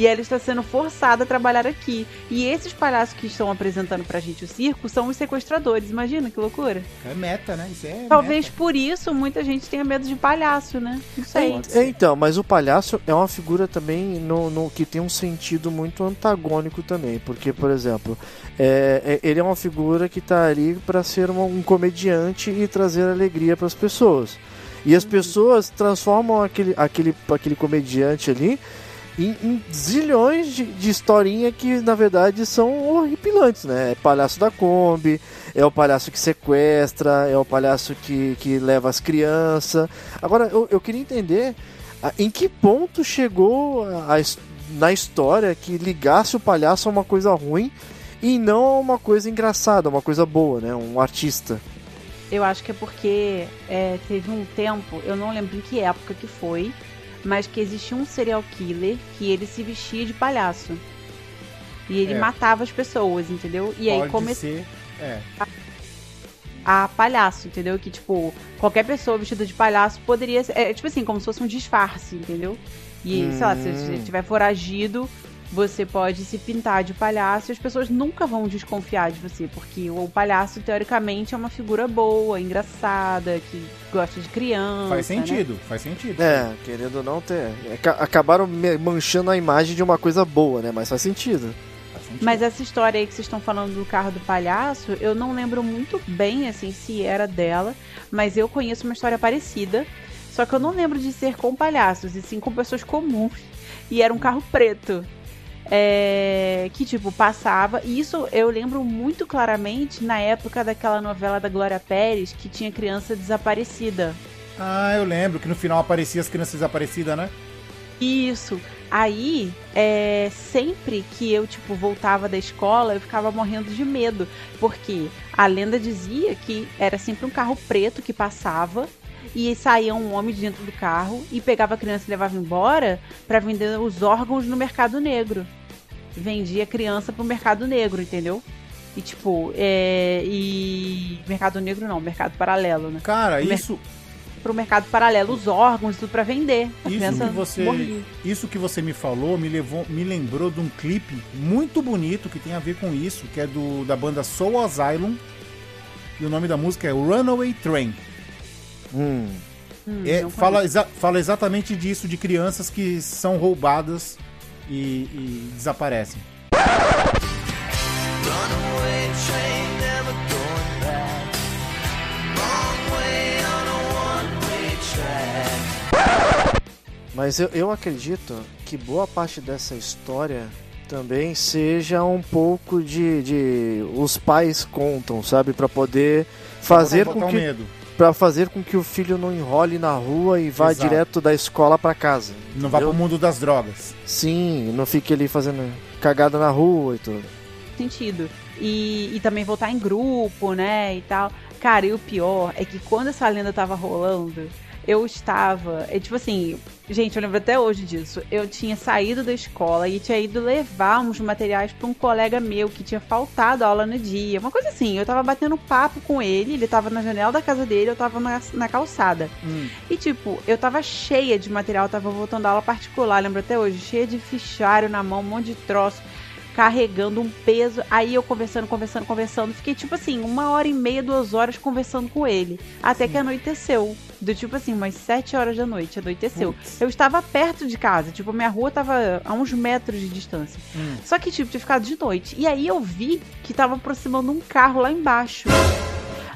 E ela está sendo forçada a trabalhar aqui. E esses palhaços que estão apresentando pra gente o circo são os sequestradores. Imagina que loucura. É meta, né? Isso é Talvez meta. por isso muita gente tenha medo de palhaço, né? Não sei. Pode É, ser. então, mas o palhaço é uma figura também no, no- que tem um sentido muito antagônico também, porque, por exemplo, é, é- ele é uma figura que está ali para ser uma- um comediante e trazer alegria para as pessoas. E as pessoas transformam aquele, aquele, aquele comediante ali em, em zilhões de, de historinha que na verdade são horripilantes, né? É palhaço da Kombi, é o palhaço que sequestra, é o palhaço que, que leva as crianças. Agora, eu, eu queria entender em que ponto chegou a, a na história que ligasse o palhaço a uma coisa ruim e não a uma coisa engraçada, uma coisa boa, né? Um artista. Eu acho que é porque é, teve um tempo, eu não lembro em que época que foi, mas que existia um serial killer que ele se vestia de palhaço. E ele É. matava as pessoas, entendeu? E aí Pode começou ser. É. a palhaço, entendeu? Que, tipo, qualquer pessoa vestida de palhaço poderia ser. É tipo assim, como se fosse um disfarce, entendeu? E, sei lá, se Hum. você estiver foragido, você pode se pintar de palhaço e as pessoas nunca vão desconfiar de você, porque o palhaço, teoricamente, é uma figura boa, engraçada, que gosta de criança. Faz né? sentido, faz sentido. É, querendo ou não ter. aca- Acabaram manchando a imagem de uma coisa boa, né? Mas faz sentido. Faz sentido. Mas essa história aí que vocês estão falando do carro do palhaço, eu não lembro muito bem, assim, se era dela, mas eu conheço uma história parecida. Só que eu não lembro de ser com palhaços, e sim com pessoas comuns. E era um carro preto. É, que, tipo, passava. E isso eu lembro muito claramente na época daquela novela da Glória Pérez, que tinha criança desaparecida. Ah, eu lembro que no final aparecia as crianças desaparecidas, né? Isso. Aí, é, sempre que eu, tipo, voltava da escola, eu ficava morrendo de medo. Porque a lenda dizia que era sempre um carro preto que passava e saía um homem de dentro do carro e pegava a criança e levava embora pra vender os órgãos no mercado negro. Vendia criança pro mercado negro, entendeu? E tipo, é, e mercado negro não, mercado paralelo, né? Cara, Mer- isso, Pro mercado paralelo, os órgãos, tudo pra vender. A isso que você, morria. isso que você me falou me levou, me lembrou de um clipe muito bonito que tem a ver com isso, que é do da banda Soul Asylum. E o nome da música é Runaway Train. Hum. Hum, É, fala, exa- fala exatamente disso, de crianças que são roubadas e, e desaparecem. Mas eu, eu acredito que boa parte dessa história também seja um pouco de, de os pais contam, sabe, Pra poder fazer com que medo. Para fazer com que o filho não enrole na rua e vá Exato. direto da escola pra casa. Não entendeu? pro mundo das drogas. Sim, não fique ali fazendo cagada na rua e tudo. sentido. E, e também voltar em grupo, né? E tal. Cara, e o pior é que quando essa lenda tava rolando, eu estava. É tipo assim, Gente, eu lembro até hoje disso. Eu tinha saído da escola e tinha ido levar uns materiais para um colega meu que tinha faltado aula no dia. Uma coisa assim, eu tava batendo papo com ele, ele tava na janela da casa dele, eu tava na, na calçada. Hum. E tipo, eu tava cheia de material, tava voltando à aula particular, lembro até hoje, cheia de fichário na mão, um monte de troço, carregando um peso. Aí eu conversando, conversando, conversando, fiquei tipo assim, uma hora e meia, duas horas conversando com ele. Até que anoiteceu. Do tipo assim, umas sete horas da noite, anoiteceu. Eu estava perto de casa, tipo, minha rua tava a uns metros de distância. Hum. Só que, tipo, tinha ficado de noite. E aí eu vi que tava aproximando um carro lá embaixo.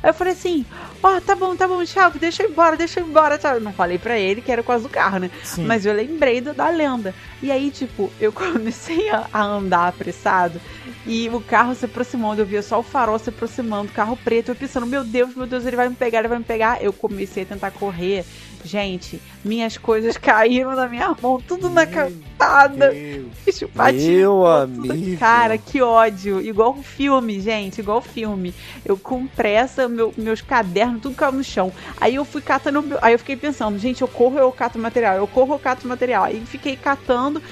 Aí eu falei assim, ó, tá bom, tá bom, tchau, deixa eu ir embora, deixa eu ir embora, tchau. Eu não falei pra ele que era causa do carro, né? Sim. Mas eu lembrei do- da lenda. E aí, tipo, eu comecei a, a andar apressado e o carro se aproximando. Eu via só o farol se aproximando, o carro preto. Eu pensando, meu Deus, meu Deus, ele vai me pegar, ele vai me pegar. Eu comecei a tentar correr. Gente, minhas coisas caíram na minha mão, tudo na calçada. Deus. Bicho, bati Meu amigo. Cara, que ódio. Igual um filme, gente, igual filme. Eu com pressa, meu- meus cadernos, tudo caiu no chão. Aí eu fui catando, meu- aí eu fiquei pensando, gente, eu corro ou eu cato material? Eu corro ou eu cato material? Aí fiquei catando,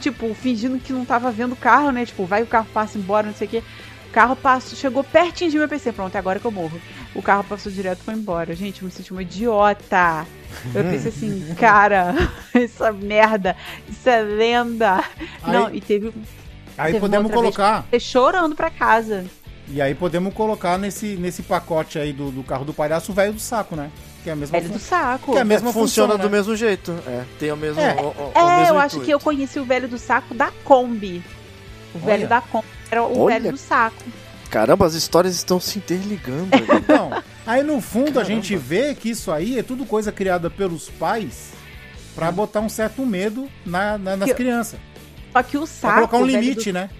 tipo, fingindo que não tava vendo o carro, né? Tipo, vai que o carro passa embora, não sei o quê. O carro passou, chegou pertinho de mim, eu pensei, pronto, é agora que eu morro. O carro passou direto e foi embora. Gente, eu me senti uma idiota. Eu pensei assim, cara, essa merda, isso é lenda. Aí- Não, e teve Aí Teve podemos colocar. chorando pra casa. E aí podemos colocar nesse, nesse pacote aí do, do carro do palhaço o velho do saco, né? Que é a mesma Velho do saco. Que é a mesma Funciona função, do né? mesmo jeito. É, tem o mesmo. É. o- o- o É, mesmo eu acho intuito. que eu conheci o velho do saco da Kombi. O velho Olha. da Kombi era o Olha. velho do saco. Caramba, as histórias estão se interligando. Então, aí no fundo a Caramba. gente vê que isso aí é tudo coisa criada pelos pais pra botar um certo medo na, na- nas crianças. Só que o Pra saco. colocar um limite, do- né?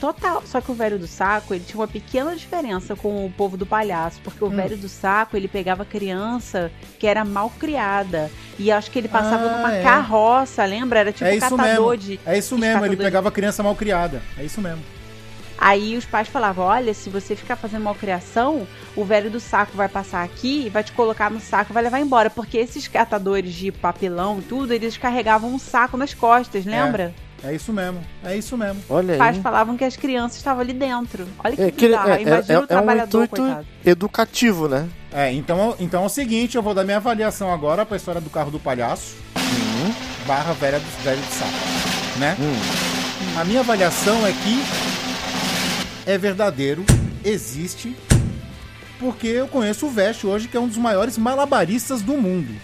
Total. Só que o velho do saco, ele tinha uma pequena diferença com o povo do palhaço. Porque o Hum. velho do saco, ele pegava criança que era mal criada. E acho que ele passava Ah, numa é. carroça, lembra? Era tipo é isso catador mesmo. de. É isso mesmo, ele catador de- pegava criança mal criada. É isso mesmo. Aí os pais falavam: olha, se você ficar fazendo malcriação, o velho do saco vai passar aqui, vai te colocar no saco e vai levar embora. Porque esses catadores de papelão e tudo, eles carregavam um saco nas costas, lembra? É isso mesmo. É isso mesmo. Olha Os pais aí. falavam que as crianças estavam ali dentro. Olha que É, que, bizarro. é, é, Imagina é- o é um trabalhador, intuito coitado. educativo, né? É, então, então é o seguinte, eu vou dar minha avaliação agora pra história do carro do palhaço. Barra velha do, velho do saco. Né? A minha avaliação é que é verdadeiro, existe, porque eu conheço o Vest hoje, que é um dos maiores malabaristas do mundo.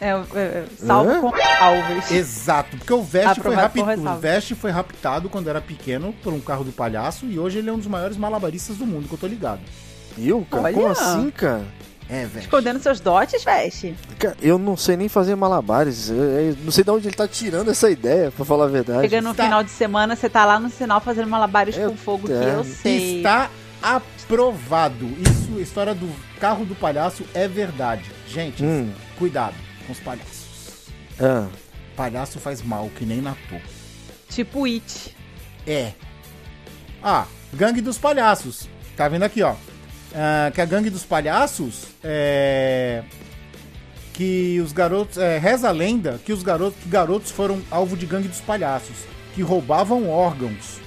É, é, é, salvo Hã? com alvos. Exato, porque o Vest, foi, rapi... por o ressalva. Vest foi raptado quando era pequeno por um carro do palhaço e hoje ele é um dos maiores malabaristas do mundo, que eu tô ligado. Viu, cara? Olha. Como assim, cara? É, Vest. Escondendo seus dotes, veste. Cara, Eu não sei nem fazer malabares. Eu, eu não sei de onde ele tá tirando essa ideia, pra falar a verdade. Chegando no Tá. final de semana, você tá lá no sinal fazendo malabares Eu com fogo, que eu sei. Está aprovado. Isso, a história do carro do palhaço é verdade. Gente, Hum. cuidado com os palhaços. Ah, Palhaço faz mal, que nem na toa. Tipo It. É. Ah, Gangue dos Palhaços. Tá vendo aqui, ó. Ah, que a Gangue dos Palhaços é. Que os garotos. É, reza a lenda que os garotos, que garotos foram alvo de gangue dos palhaços, que roubavam órgãos.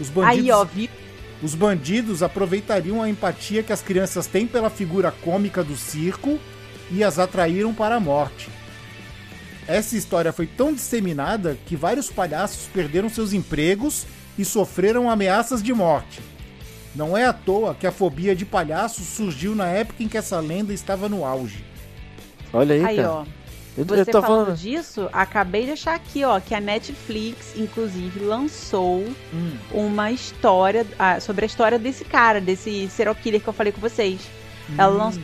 Os bandidos, Aí, ó, vi. os bandidos aproveitariam a empatia que as crianças têm pela figura cômica do circo e as atraíram para a morte. Essa história foi tão disseminada que vários palhaços perderam seus empregos e sofreram ameaças de morte. Não é à toa que a fobia de palhaços surgiu na época em que essa lenda estava no auge. olha aí, Aí, cara. ó. Eu, Você eu tô falando falando. disso, acabei de achar aqui, ó, que a Netflix, inclusive, lançou Hum. uma história ah, sobre a história desse cara, desse serial killer que eu falei com vocês. Ela lançou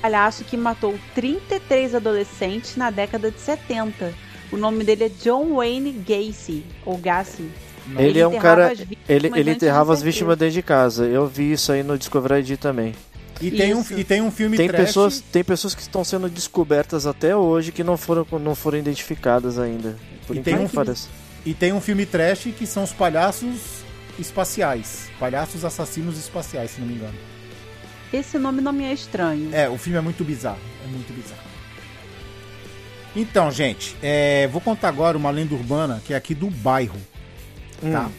palhaço que matou 33 adolescentes na década de 70. O nome dele é John Wayne Gacy, ou Gacy. Ele é um cara. Ele, ele enterrava as vítimas dentro de casa. Eu vi isso aí no Discovery ID também. E tem, um, e tem um filme Tem trash. pessoas, tem pessoas que estão sendo descobertas até hoje que não foram, não foram identificadas ainda. Por E tem um pareça. E tem um filme trash que são os palhaços espaciais. Palhaços assassinos espaciais, se não me engano. Esse nome não me é estranho. É, o filme é muito bizarro. É muito bizarro. Então, gente, é, vou contar agora uma lenda urbana que é aqui do bairro. Tá? Hum.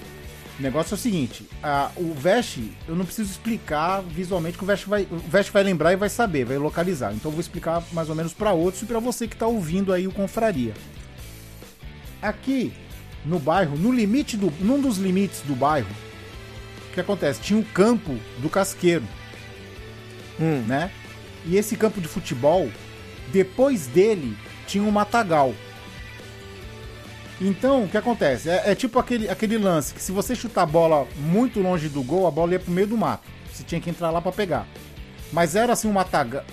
O negócio é o seguinte: a- o Vest, eu não preciso explicar visualmente que o Vest vai, o Vest vai lembrar e vai saber, vai localizar. Então eu vou explicar mais ou menos para outros e para você que tá ouvindo aí o Confraria. Aqui no bairro, no limite do, num dos limites do bairro, o que acontece? Tinha o campo do Casqueiro, Hum. né? E esse campo de futebol, depois dele, tinha um matagal. Então, o que acontece? É, é tipo aquele, aquele lance que se você chutar a bola muito longe do gol, a bola ia pro meio do mato. Você tinha que entrar lá pra pegar. Mas era assim um matagal.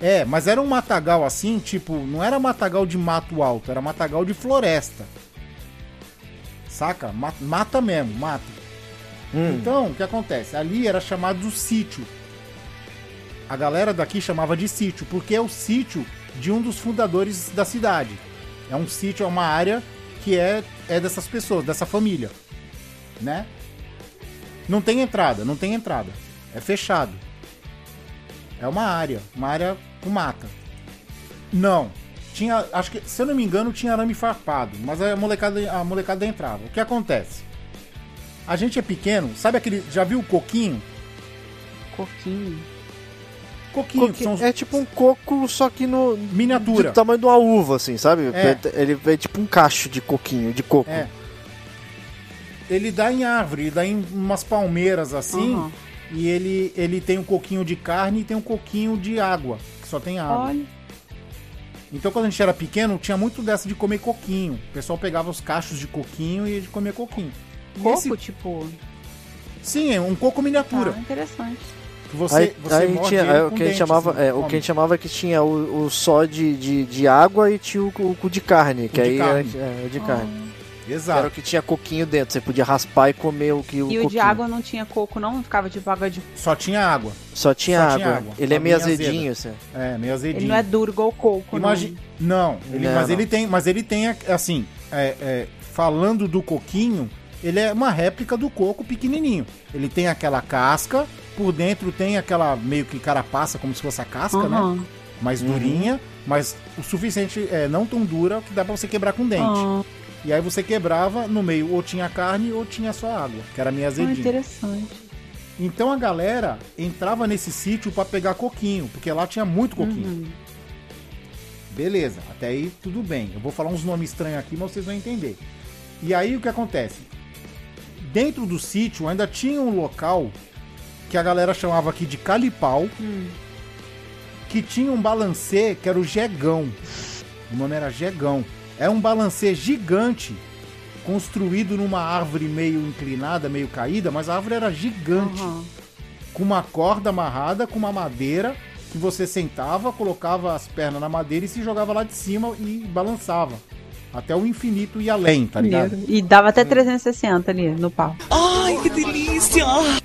É, mas era um matagal assim, tipo, não era matagal de mato alto, era matagal de floresta. Saca? Ma- Mata mesmo, mata. Hum. Então, o que acontece? Ali era chamado de sítio. A galera daqui chamava de sítio, porque é o sítio de um dos fundadores da cidade. É um sítio, é uma área que é, é dessas pessoas, dessa família. Né? Não tem entrada, não tem entrada. É fechado. É uma área, uma área com mata. Não. Tinha, acho que, se eu não me engano, tinha arame farpado, mas a molecada, a molecada entrava. O que acontece? A gente é pequeno, sabe aquele. Já viu o coquinho? Coquinho. Coquinho, É tipo um coco, só que no. miniatura. Do tamanho de uma uva, assim, sabe? É. Ele é tipo um cacho de coquinho, de coco. É. Ele dá em árvore, ele dá em umas palmeiras assim. Aham. E ele, ele tem um coquinho de carne e tem um coquinho de água, que só tem água. Olha. Então quando a gente era pequeno, tinha muito dessa de comer coquinho. O pessoal pegava os cachos de coquinho e de comer coquinho. Coco, esse- tipo. Sim, é um coco miniatura. Ah, interessante. Você, Aí, você aí morde tinha, ele é, com o que a gente chamava, assim, é, o que a gente chamava que tinha o, o só de, de, de água e tinha o, o, o de carne, que de aí carne. era é, o de carne. Que era Exato. o que tinha coquinho dentro, você podia raspar e comer o que o E o de coquinho. água não tinha coco, não? Ficava tipo água de. Só tinha água. Só tinha, Só água. tinha água. Ele é meio azedinho, assim. É, meio azedinho. Ele não é duro igual o coco, Imagi... Não, ele- Não, mas não. ele tem, mas ele tem assim, é, é, falando do coquinho, ele é uma réplica do coco pequenininho. Ele tem aquela casca, por dentro tem aquela meio que carapaça, como se fosse a casca, né? Aham. Mais Uhum. durinha, mas o suficiente, é, não tão dura que dá pra você quebrar com dente. Ah, E aí você quebrava no meio, ou tinha carne ou tinha só água, que era meio ah, azedinho. interessante. Então a galera entrava nesse sítio pra pegar coquinho, porque lá tinha muito coquinho. Uhum. Beleza, até aí tudo bem. Eu vou falar uns nomes estranhos aqui, mas vocês vão entender. E aí o que acontece? Dentro do sítio ainda tinha um local que a galera chamava aqui de Calipau, Hum. que tinha um balancê que era o Jegão. O nome era Jegão. Era um balancê gigante, construído numa árvore meio inclinada, meio caída, mas a árvore era gigante Aham. com uma corda amarrada, com uma madeira, que você sentava, colocava as pernas na madeira e se jogava lá de cima e balançava. Até o infinito e além, tá ligado? E dava até 360 ali no pau.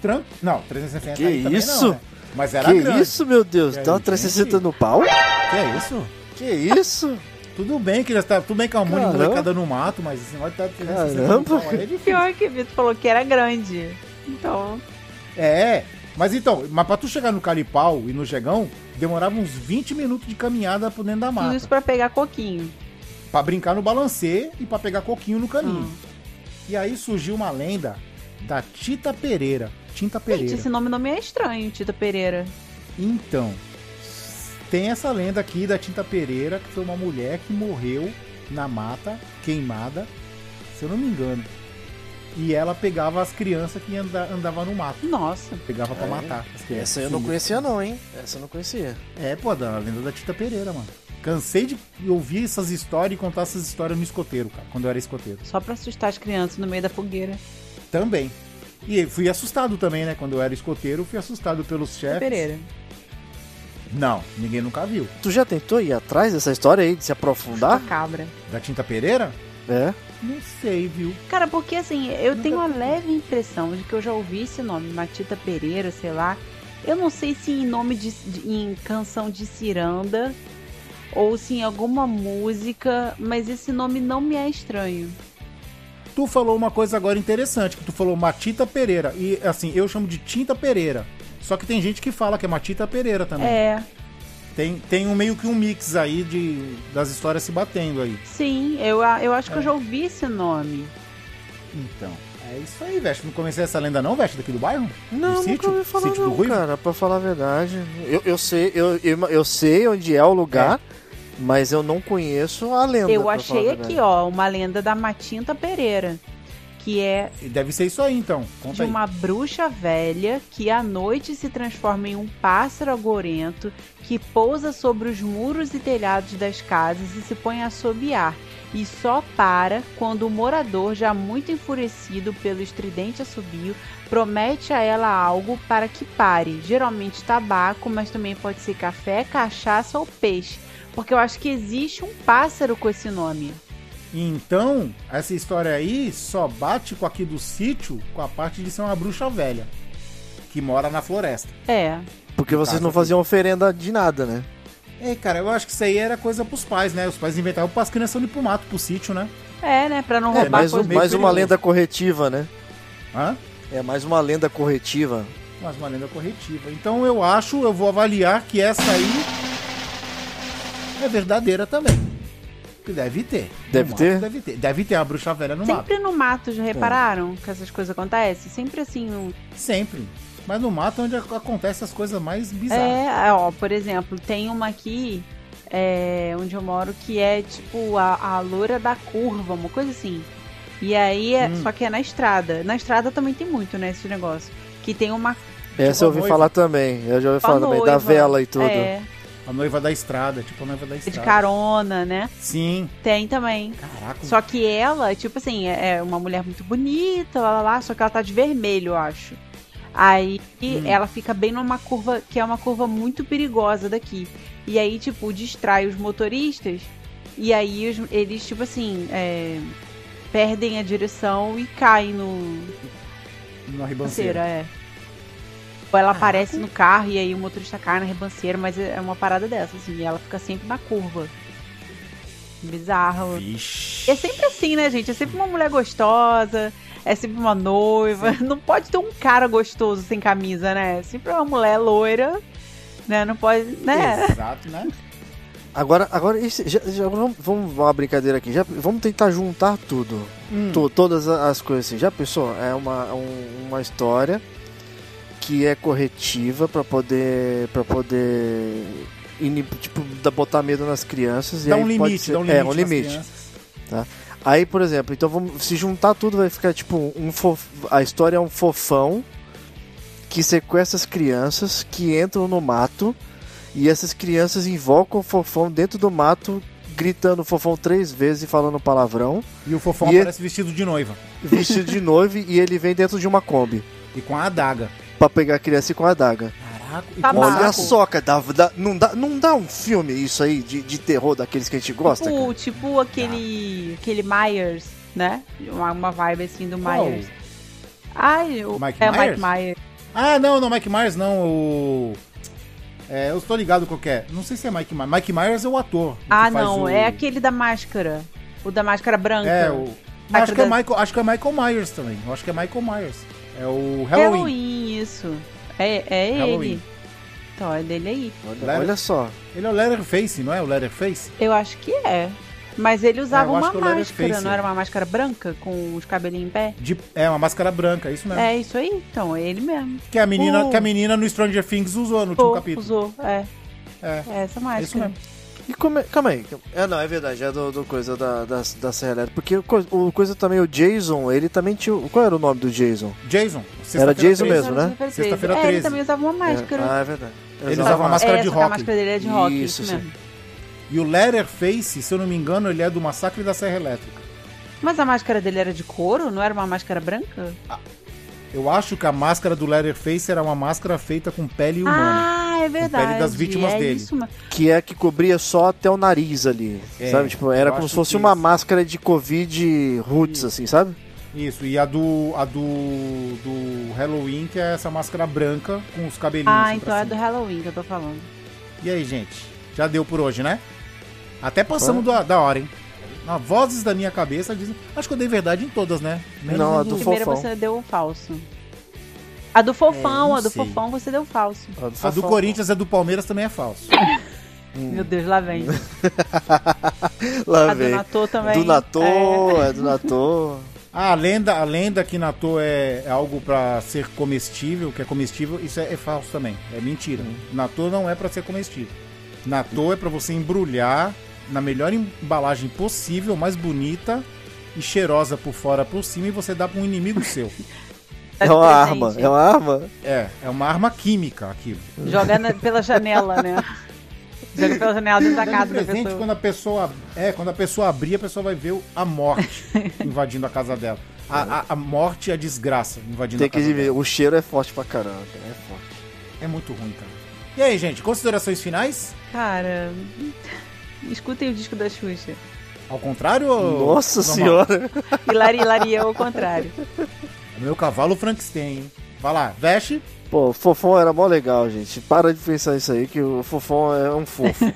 Tran... Não, 360 Que aí também isso? não, né? Mas era Que grande. isso, meu Deus? Que Dá uma aí, 360 gente? no pau? Que é isso? Que isso? Tudo bem que já tá, tudo bem que é um monte de molecada no mato, mas esse negócio tá 360 no pau é difícil. Pior que o Vitor falou que era grande. Então, É, mas então, mas pra tu chegar no Calipau e no Jegão, demorava uns 20 minutos de caminhada por dentro da tudo mata. isso pra pegar coquinho. Pra brincar no balancê e pra pegar coquinho no caminho. Ah. E aí surgiu uma lenda da Tita Pereira. Tinta Pereira. Gente, esse nome não me é estranho, Tita Pereira. Então, tem essa lenda aqui da Tinta Pereira, que foi uma mulher que morreu na mata, queimada, se eu não me engano. E ela pegava as crianças que anda, andavam no mato. Nossa. Pegava pra É? matar as crianças. Essa eu não conhecia não, hein? Essa eu não conhecia. É, pô, da lenda da Tita Pereira, mano. Cansei de ouvir essas histórias e contar essas histórias no escoteiro, cara, quando eu era escoteiro. Só pra assustar as crianças no meio da fogueira. Também. E fui assustado também, né? Quando eu era escoteiro, fui assustado pelos chefes. Pereira. Não, ninguém nunca viu. Tu já tentou ir atrás dessa história aí, de se aprofundar? cabra. Da Tinta Pereira? É. Não sei, viu? Cara, porque assim, eu Nunca tenho uma vi. leve impressão de que eu já ouvi esse nome, Matita Pereira, sei lá. Eu não sei se em nome de, de- em canção de ciranda ou se em alguma música, mas esse nome não me é estranho. Tu falou uma coisa agora interessante, que tu falou Matita Pereira. E assim, eu chamo de Tinta Pereira. Só que tem gente que fala que é Matita Pereira também. É, Tem, tem um meio que um mix aí de, das histórias se batendo aí. Sim, eu, eu acho que É. eu já ouvi esse nome. Então, é isso aí, Veste. Não conheceu essa lenda não, Veste, daqui do bairro? Não, do nunca sítio? ouvi falar Sítio do não, Ruivo? cara, pra falar a verdade. Eu, eu, sei, eu, eu, eu sei onde é o lugar, mas eu não conheço a lenda. Eu achei aqui, ó, uma lenda da Matinta Pereira. Que é Deve ser isso aí, então. Conta de aí. uma bruxa velha que à noite se transforma em um pássaro agorento que pousa sobre os muros e telhados das casas e se põe a assobiar. E só para quando o morador, já muito enfurecido pelo estridente assobio, promete a ela algo para que pare. Geralmente tabaco, mas também pode ser café, cachaça ou peixe. Porque eu acho que existe um pássaro com esse nome. Então, essa história aí só bate com aqui do sítio com a parte de ser uma bruxa velha. Que mora na floresta. É. Porque vocês não faziam oferenda de nada, né? É, cara, eu acho que isso aí era coisa pros pais, né? Os pais inventavam para as crianças ir pro mato, pro sítio, né? É, né? Pra não É, roubar mais, um- mais uma lenda corretiva, né? Hã? É mais uma lenda corretiva. Mas uma lenda corretiva. Então eu acho, eu vou avaliar que essa aí é verdadeira também. Que deve ter. Deve mato ter? Deve ter. Deve ter uma bruxa velha no mato. Sempre no mato, já repararam que essas coisas acontecem? Sempre assim, no... Sempre. Mas no mato é onde ac- acontecem as coisas mais bizarras. É, ó, por exemplo, tem uma aqui é, onde eu moro que é tipo a, a loura da curva, uma coisa assim. E aí, é, Hum. só que é na estrada. Na estrada também tem muito, né, esse negócio. Que tem uma Essa eu ouvi a noiva. falar também. Eu já ouvi falar também da vela e tudo. É, A noiva da estrada, tipo a noiva da de estrada. carona, né? Sim. Tem também. Caraca. Só que ela, tipo assim, é é uma mulher muito bonita, lá, lá, lá, só que ela tá de vermelho, eu acho. Aí Hum. ela fica bem numa curva, que é uma curva muito perigosa daqui. E aí, tipo, distrai os motoristas. E aí os- eles, tipo assim, é, perdem a direção e caem no Na ribanceira, ribanceira. é. Ou ela aparece no carro e aí o motorista cai na ribanceira, mas é uma parada dessa, assim, e ela fica sempre na curva. Bizarro. Vixe. É sempre assim, né, gente? É sempre uma mulher gostosa, é sempre uma noiva. Não pode ter um cara gostoso sem camisa, né? Sempre uma mulher loira, né? Não pode, né? Exato, né? Agora, agora esse- já, já- vamos, vamos uma brincadeira aqui. Já, vamos tentar juntar tudo. Hum. To- todas as coisas assim. Já pensou? É uma, um- uma história que é corretiva pra poder para poder tipo botar medo nas crianças Dá um limite, ser- dá um limite. é um limite crianças. aí por exemplo então vamos se juntar tudo vai ficar tipo um fof- a história é um fofão que sequestra as crianças que entram no mato e essas crianças invocam o fofão dentro do mato gritando fofão três vezes e falando palavrão E o fofão E- aparece vestido de noiva. vestido de noivo e ele vem dentro de uma Kombi E com a adaga. Pra pegar a criança com a adaga. Caraca. E Tá. Olha só, cara, dá, dá- não, dá, não dá um filme isso aí de, de terror daqueles que a gente gosta, Tipo, cara? tipo aquele, aquele Myers, né? Uma, uma vibe assim do? Myers. Ai, o, Mike é Myers? Mike Myers. Ah, não, não, Mike Myers não. O. É, eu estou ligado qual que é. Não sei se é Mike Myers. Mike Myers é o ator. Ah, não, o- é aquele da máscara. O da máscara branca. É, o. Acho que é, Michael, acho que é Michael Myers também. Eu acho que é Michael Myers. É o Halloween. Halloween, isso. É, é Halloween. ele. Então, é dele aí. Olha, olha só. Ele é o Leatherface, não é? O Leatherface? Eu acho que é. Mas ele usava É, uma o máscara, não era uma máscara branca com os cabelinhos em pé? De, é uma máscara branca, é isso mesmo. É isso aí, então, é ele mesmo. Que a menina, Uh. que a menina no Stranger Things usou no último capítulo. usou, é. É. É essa É isso máscara. mesmo. E como é, calma aí. É, não, é verdade, é do, do coisa da, da, da Serra Elétrica. Porque o, o coisa também, o Jason, ele também tinha. o- Qual era o nome do Jason? Jason. Era Jason 13. mesmo, né? Sexta-feira é, ele 13. também usava uma máscara. É, ah, é verdade. Ele usava uma máscara é, de que a rock. máscara dele é de rock, Isso, isso, sim. mesmo. E o Leatherface, se eu não me engano, ele é do Massacre da Serra Elétrica. Mas a máscara dele era de couro? Não era uma máscara branca? Eu acho que a máscara do Leatherface era uma máscara feita com pele humana. Ah, é verdade. das vítimas é dele. Isso, mesmo. Que é que cobria só até o nariz ali. É, sabe? Tipo, era como se fosse uma isso. máscara de Covid roots, assim, sabe? Isso, e a do a do, do Halloween, que é essa máscara branca com os cabelinhos. Ah, assim então é do. Halloween que eu tô falando. E aí, gente? Já deu por hoje, né? Até passamos da, da hora, hein? Na vozes da minha cabeça dizem. Acho que eu dei verdade em todas, né? Menos Não, a do Primeiro fofão. você deu o falso. A do Fofão, É, a do sei. Fofão você deu falso. A do, A do. Corinthians e a do Palmeiras também é falso. Meu Deus, lá vem. Lá A do vem. Natô também. Do Natô, é, do Natô. Ah, a lenda, a lenda que Natô é, é algo pra ser comestível, que é comestível, isso é, é falso também. É mentira. Natô não é pra ser comestível. Natô é pra você embrulhar na melhor embalagem possível, mais bonita e cheirosa por fora por cima e você dá pra um inimigo seu. Tá É uma presente. arma, é uma arma. É, é uma arma química aquilo. Joga na- pela janela, né? Joga pela janela dentro da Dando casa da presente pessoa. quando a pessoa. É, quando a pessoa abrir, a pessoa vai ver o- a morte invadindo a casa dela. A, a, a morte e a desgraça invadindo Tem a que casa ver, dela. o cheiro é forte pra caramba, é forte. É muito ruim, cara. E aí, gente, considerações finais? Cara, escutem o disco da Xuxa. Ao contrário ou. Nossa normal? senhora. Hilari, Hilari é ao contrário. Meu cavalo Frankenstein, hein? Vai lá, veste. Pô, o Fofão era mó legal, gente. Para de pensar isso aí, que o Fofão é um fofo.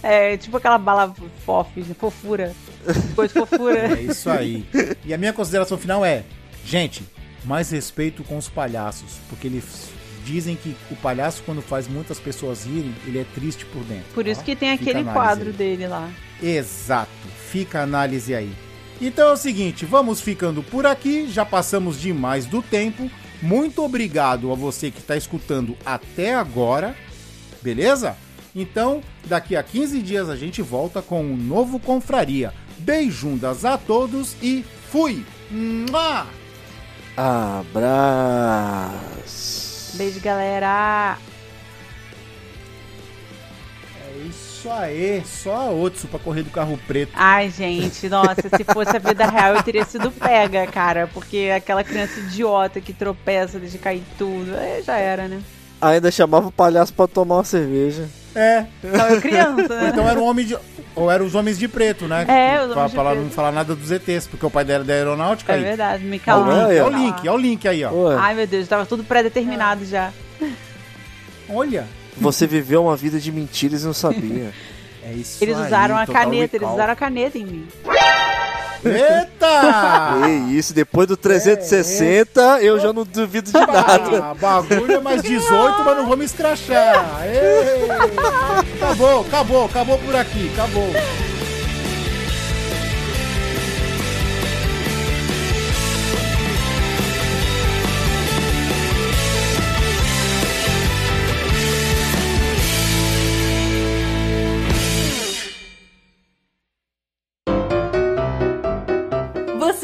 É tipo aquela bala fofes, fofura. Coisa de fofura. É isso aí. E a minha consideração final é: gente, mais respeito com os palhaços, porque eles dizem que o palhaço, quando faz muitas pessoas rirem, ele é triste por dentro. Por isso Ó, que tem fica aquele quadro aí. dele lá. Exato. Fica a análise aí. Então é o seguinte, vamos ficando por aqui, já passamos demais do tempo. Muito obrigado a você que está escutando até agora, beleza? Então, daqui a 15 dias a gente volta com um novo Confraria. Beijundas a todos e fui! Mua! Abraço. Beijo, galera. É isso aí, só a Otsu pra correr do carro preto. Ai, gente, nossa, se fosse a vida real eu teria sido pega, cara. Porque aquela criança idiota que tropeça, deixa cair tudo. Aí já era, né? Ainda chamava o palhaço pra tomar uma cerveja. É, eu criança, né? então era um homem de. Ou eram os homens de preto, né? É, os pra, homens de pra preto. não falar nada dos ETs, porque o pai dela é da aeronáutica É aí. verdade, me calma. Ah, é o link, é o link aí, ó. Ué, Ai, meu Deus, tava tudo pré-determinado já. Olha. Você viveu uma vida de mentiras e não sabia. É isso Eles aí, usaram a caneta, eles recall. usaram a caneta em mim. Eita! Que isso, depois do 360, eu já não duvido de nada. Ah, bagulho é mais 18, mas não vou me escrachar. Ei! Acabou, acabou, acabou por aqui, acabou.